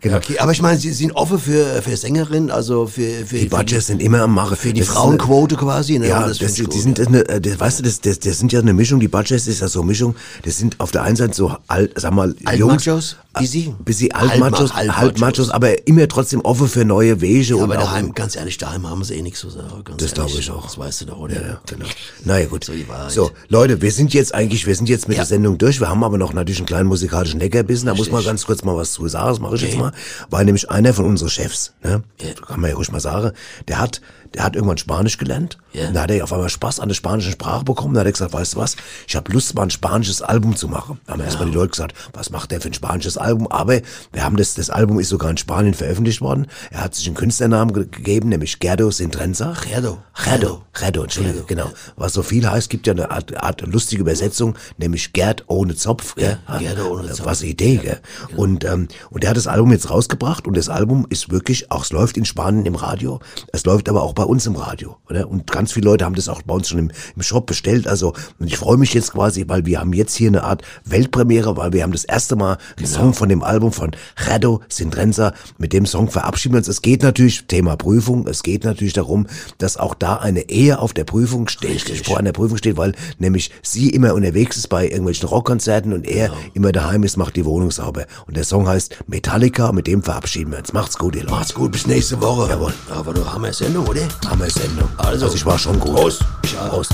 genau. Okay, aber ich meine, Sie sind offen für, für Sängerinnen, also für, für Die Badgers sind immer am Machen. für die Das Frauenquote quasi. Ne? Ja, Und das, ich die gut, sind, ja. eine, äh, das, weißt du, das, das, das sind ja eine Mischung, die Budgets ist ja so eine Mischung, das sind auf der einen Seite so alt, sag mal, Jungs. Altmachos, wie Sie? Bisschen Halbma- Altmachos, Halbmachos. Halbmachos, aber immer trotzdem offen für neue Wege. Ja, und aber auch- daheim, ganz ehrlich, daheim haben sie eh nichts zu sagen. Ganz Das glaube ich auch. Das weißt du doch, oder? Ja, genau. Naja, gut. So. So, Leute, wir sind jetzt eigentlich, wir sind jetzt mit Ja. der Sendung durch. Wir haben aber noch natürlich einen kleinen musikalischen Leckerbissen. Da muss man Richtig. Kurz mal was zu sagen. Das mache ich jetzt Okay. mal. Weil nämlich einer von unseren Chefs, ne, Ja. kann man ja ruhig mal sagen, der hat, der hat irgendwann Spanisch gelernt. Ja. Und da hat er auf einmal Spaß an der spanischen Sprache bekommen. Da hat er gesagt, weißt du was, ich habe Lust, mal ein spanisches Album zu machen. Da haben erstmal die Leute gesagt, was macht der für ein spanisches Album? Aber wir haben das, das Album ist sogar in Spanien veröffentlicht worden. Er hat sich einen Künstlernamen ge gegeben, nämlich Gerdo Sintrenza. Gerdo. Gerdo. Gerdo, Entschuldigung, genau. Was so viel heißt, gibt ja eine Art, Art lustige Übersetzung, nämlich Gerd ohne Zopf. Gell? Ja, Gerdo ohne Zopf. Was eine Idee, gell? Und, ähm, und er hat das Album jetzt rausgebracht und das Album ist wirklich, auch es läuft in Spanien im Radio, es läuft aber auch bei uns im Radio, oder? Und ganz viele Leute haben das auch bei uns schon im, im Shop bestellt, also, und ich freue mich jetzt quasi, weil wir haben jetzt hier eine Art Weltpremiere, weil wir haben das erste Mal einen Song von dem Album von Gerdo Sindrenza, mit dem Song verabschieden wir uns. Es geht natürlich, Thema Prüfung, es geht natürlich darum, dass auch da eine Ehe auf der Prüfung steht, vor einer Prüfung steht, weil nämlich sie immer unterwegs ist bei irgendwelchen Rockkonzerten und er immer daheim ist, macht die Wohnung sauber. Und der Song heißt Metallica, mit dem verabschieden wir uns. Macht's gut, ihr Leute. Macht's gut, bis nächste Woche. Jawohl. Aber du haben wir Sendung, oder? Hammer Sendung. Also, Also ich war schon gut. Prost. Ciao. Prost.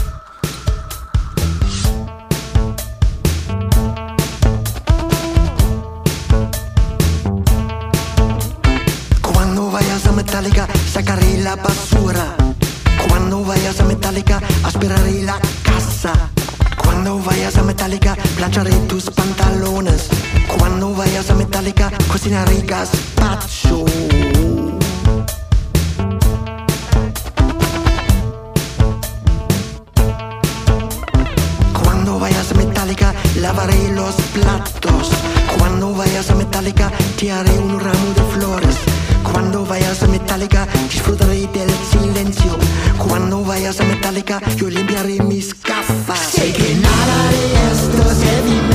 Cuando vayas a Metallica, sacaré la basura. Cuando vayas a Metallica, aspiraré la casa. Cuando vayas a Metallica, plancharé tus pantalones. Cuando vayas a Metallica, cocinaré gazpacho. Lavaré los platos. Cuando vayas a Metallica, te haré un ramo de flores. Cuando vayas a Metallica, disfrutaré del silencio. Cuando vayas a Metallica, yo limpiaré mis gafas. Sé que nada de esto es heavy metal.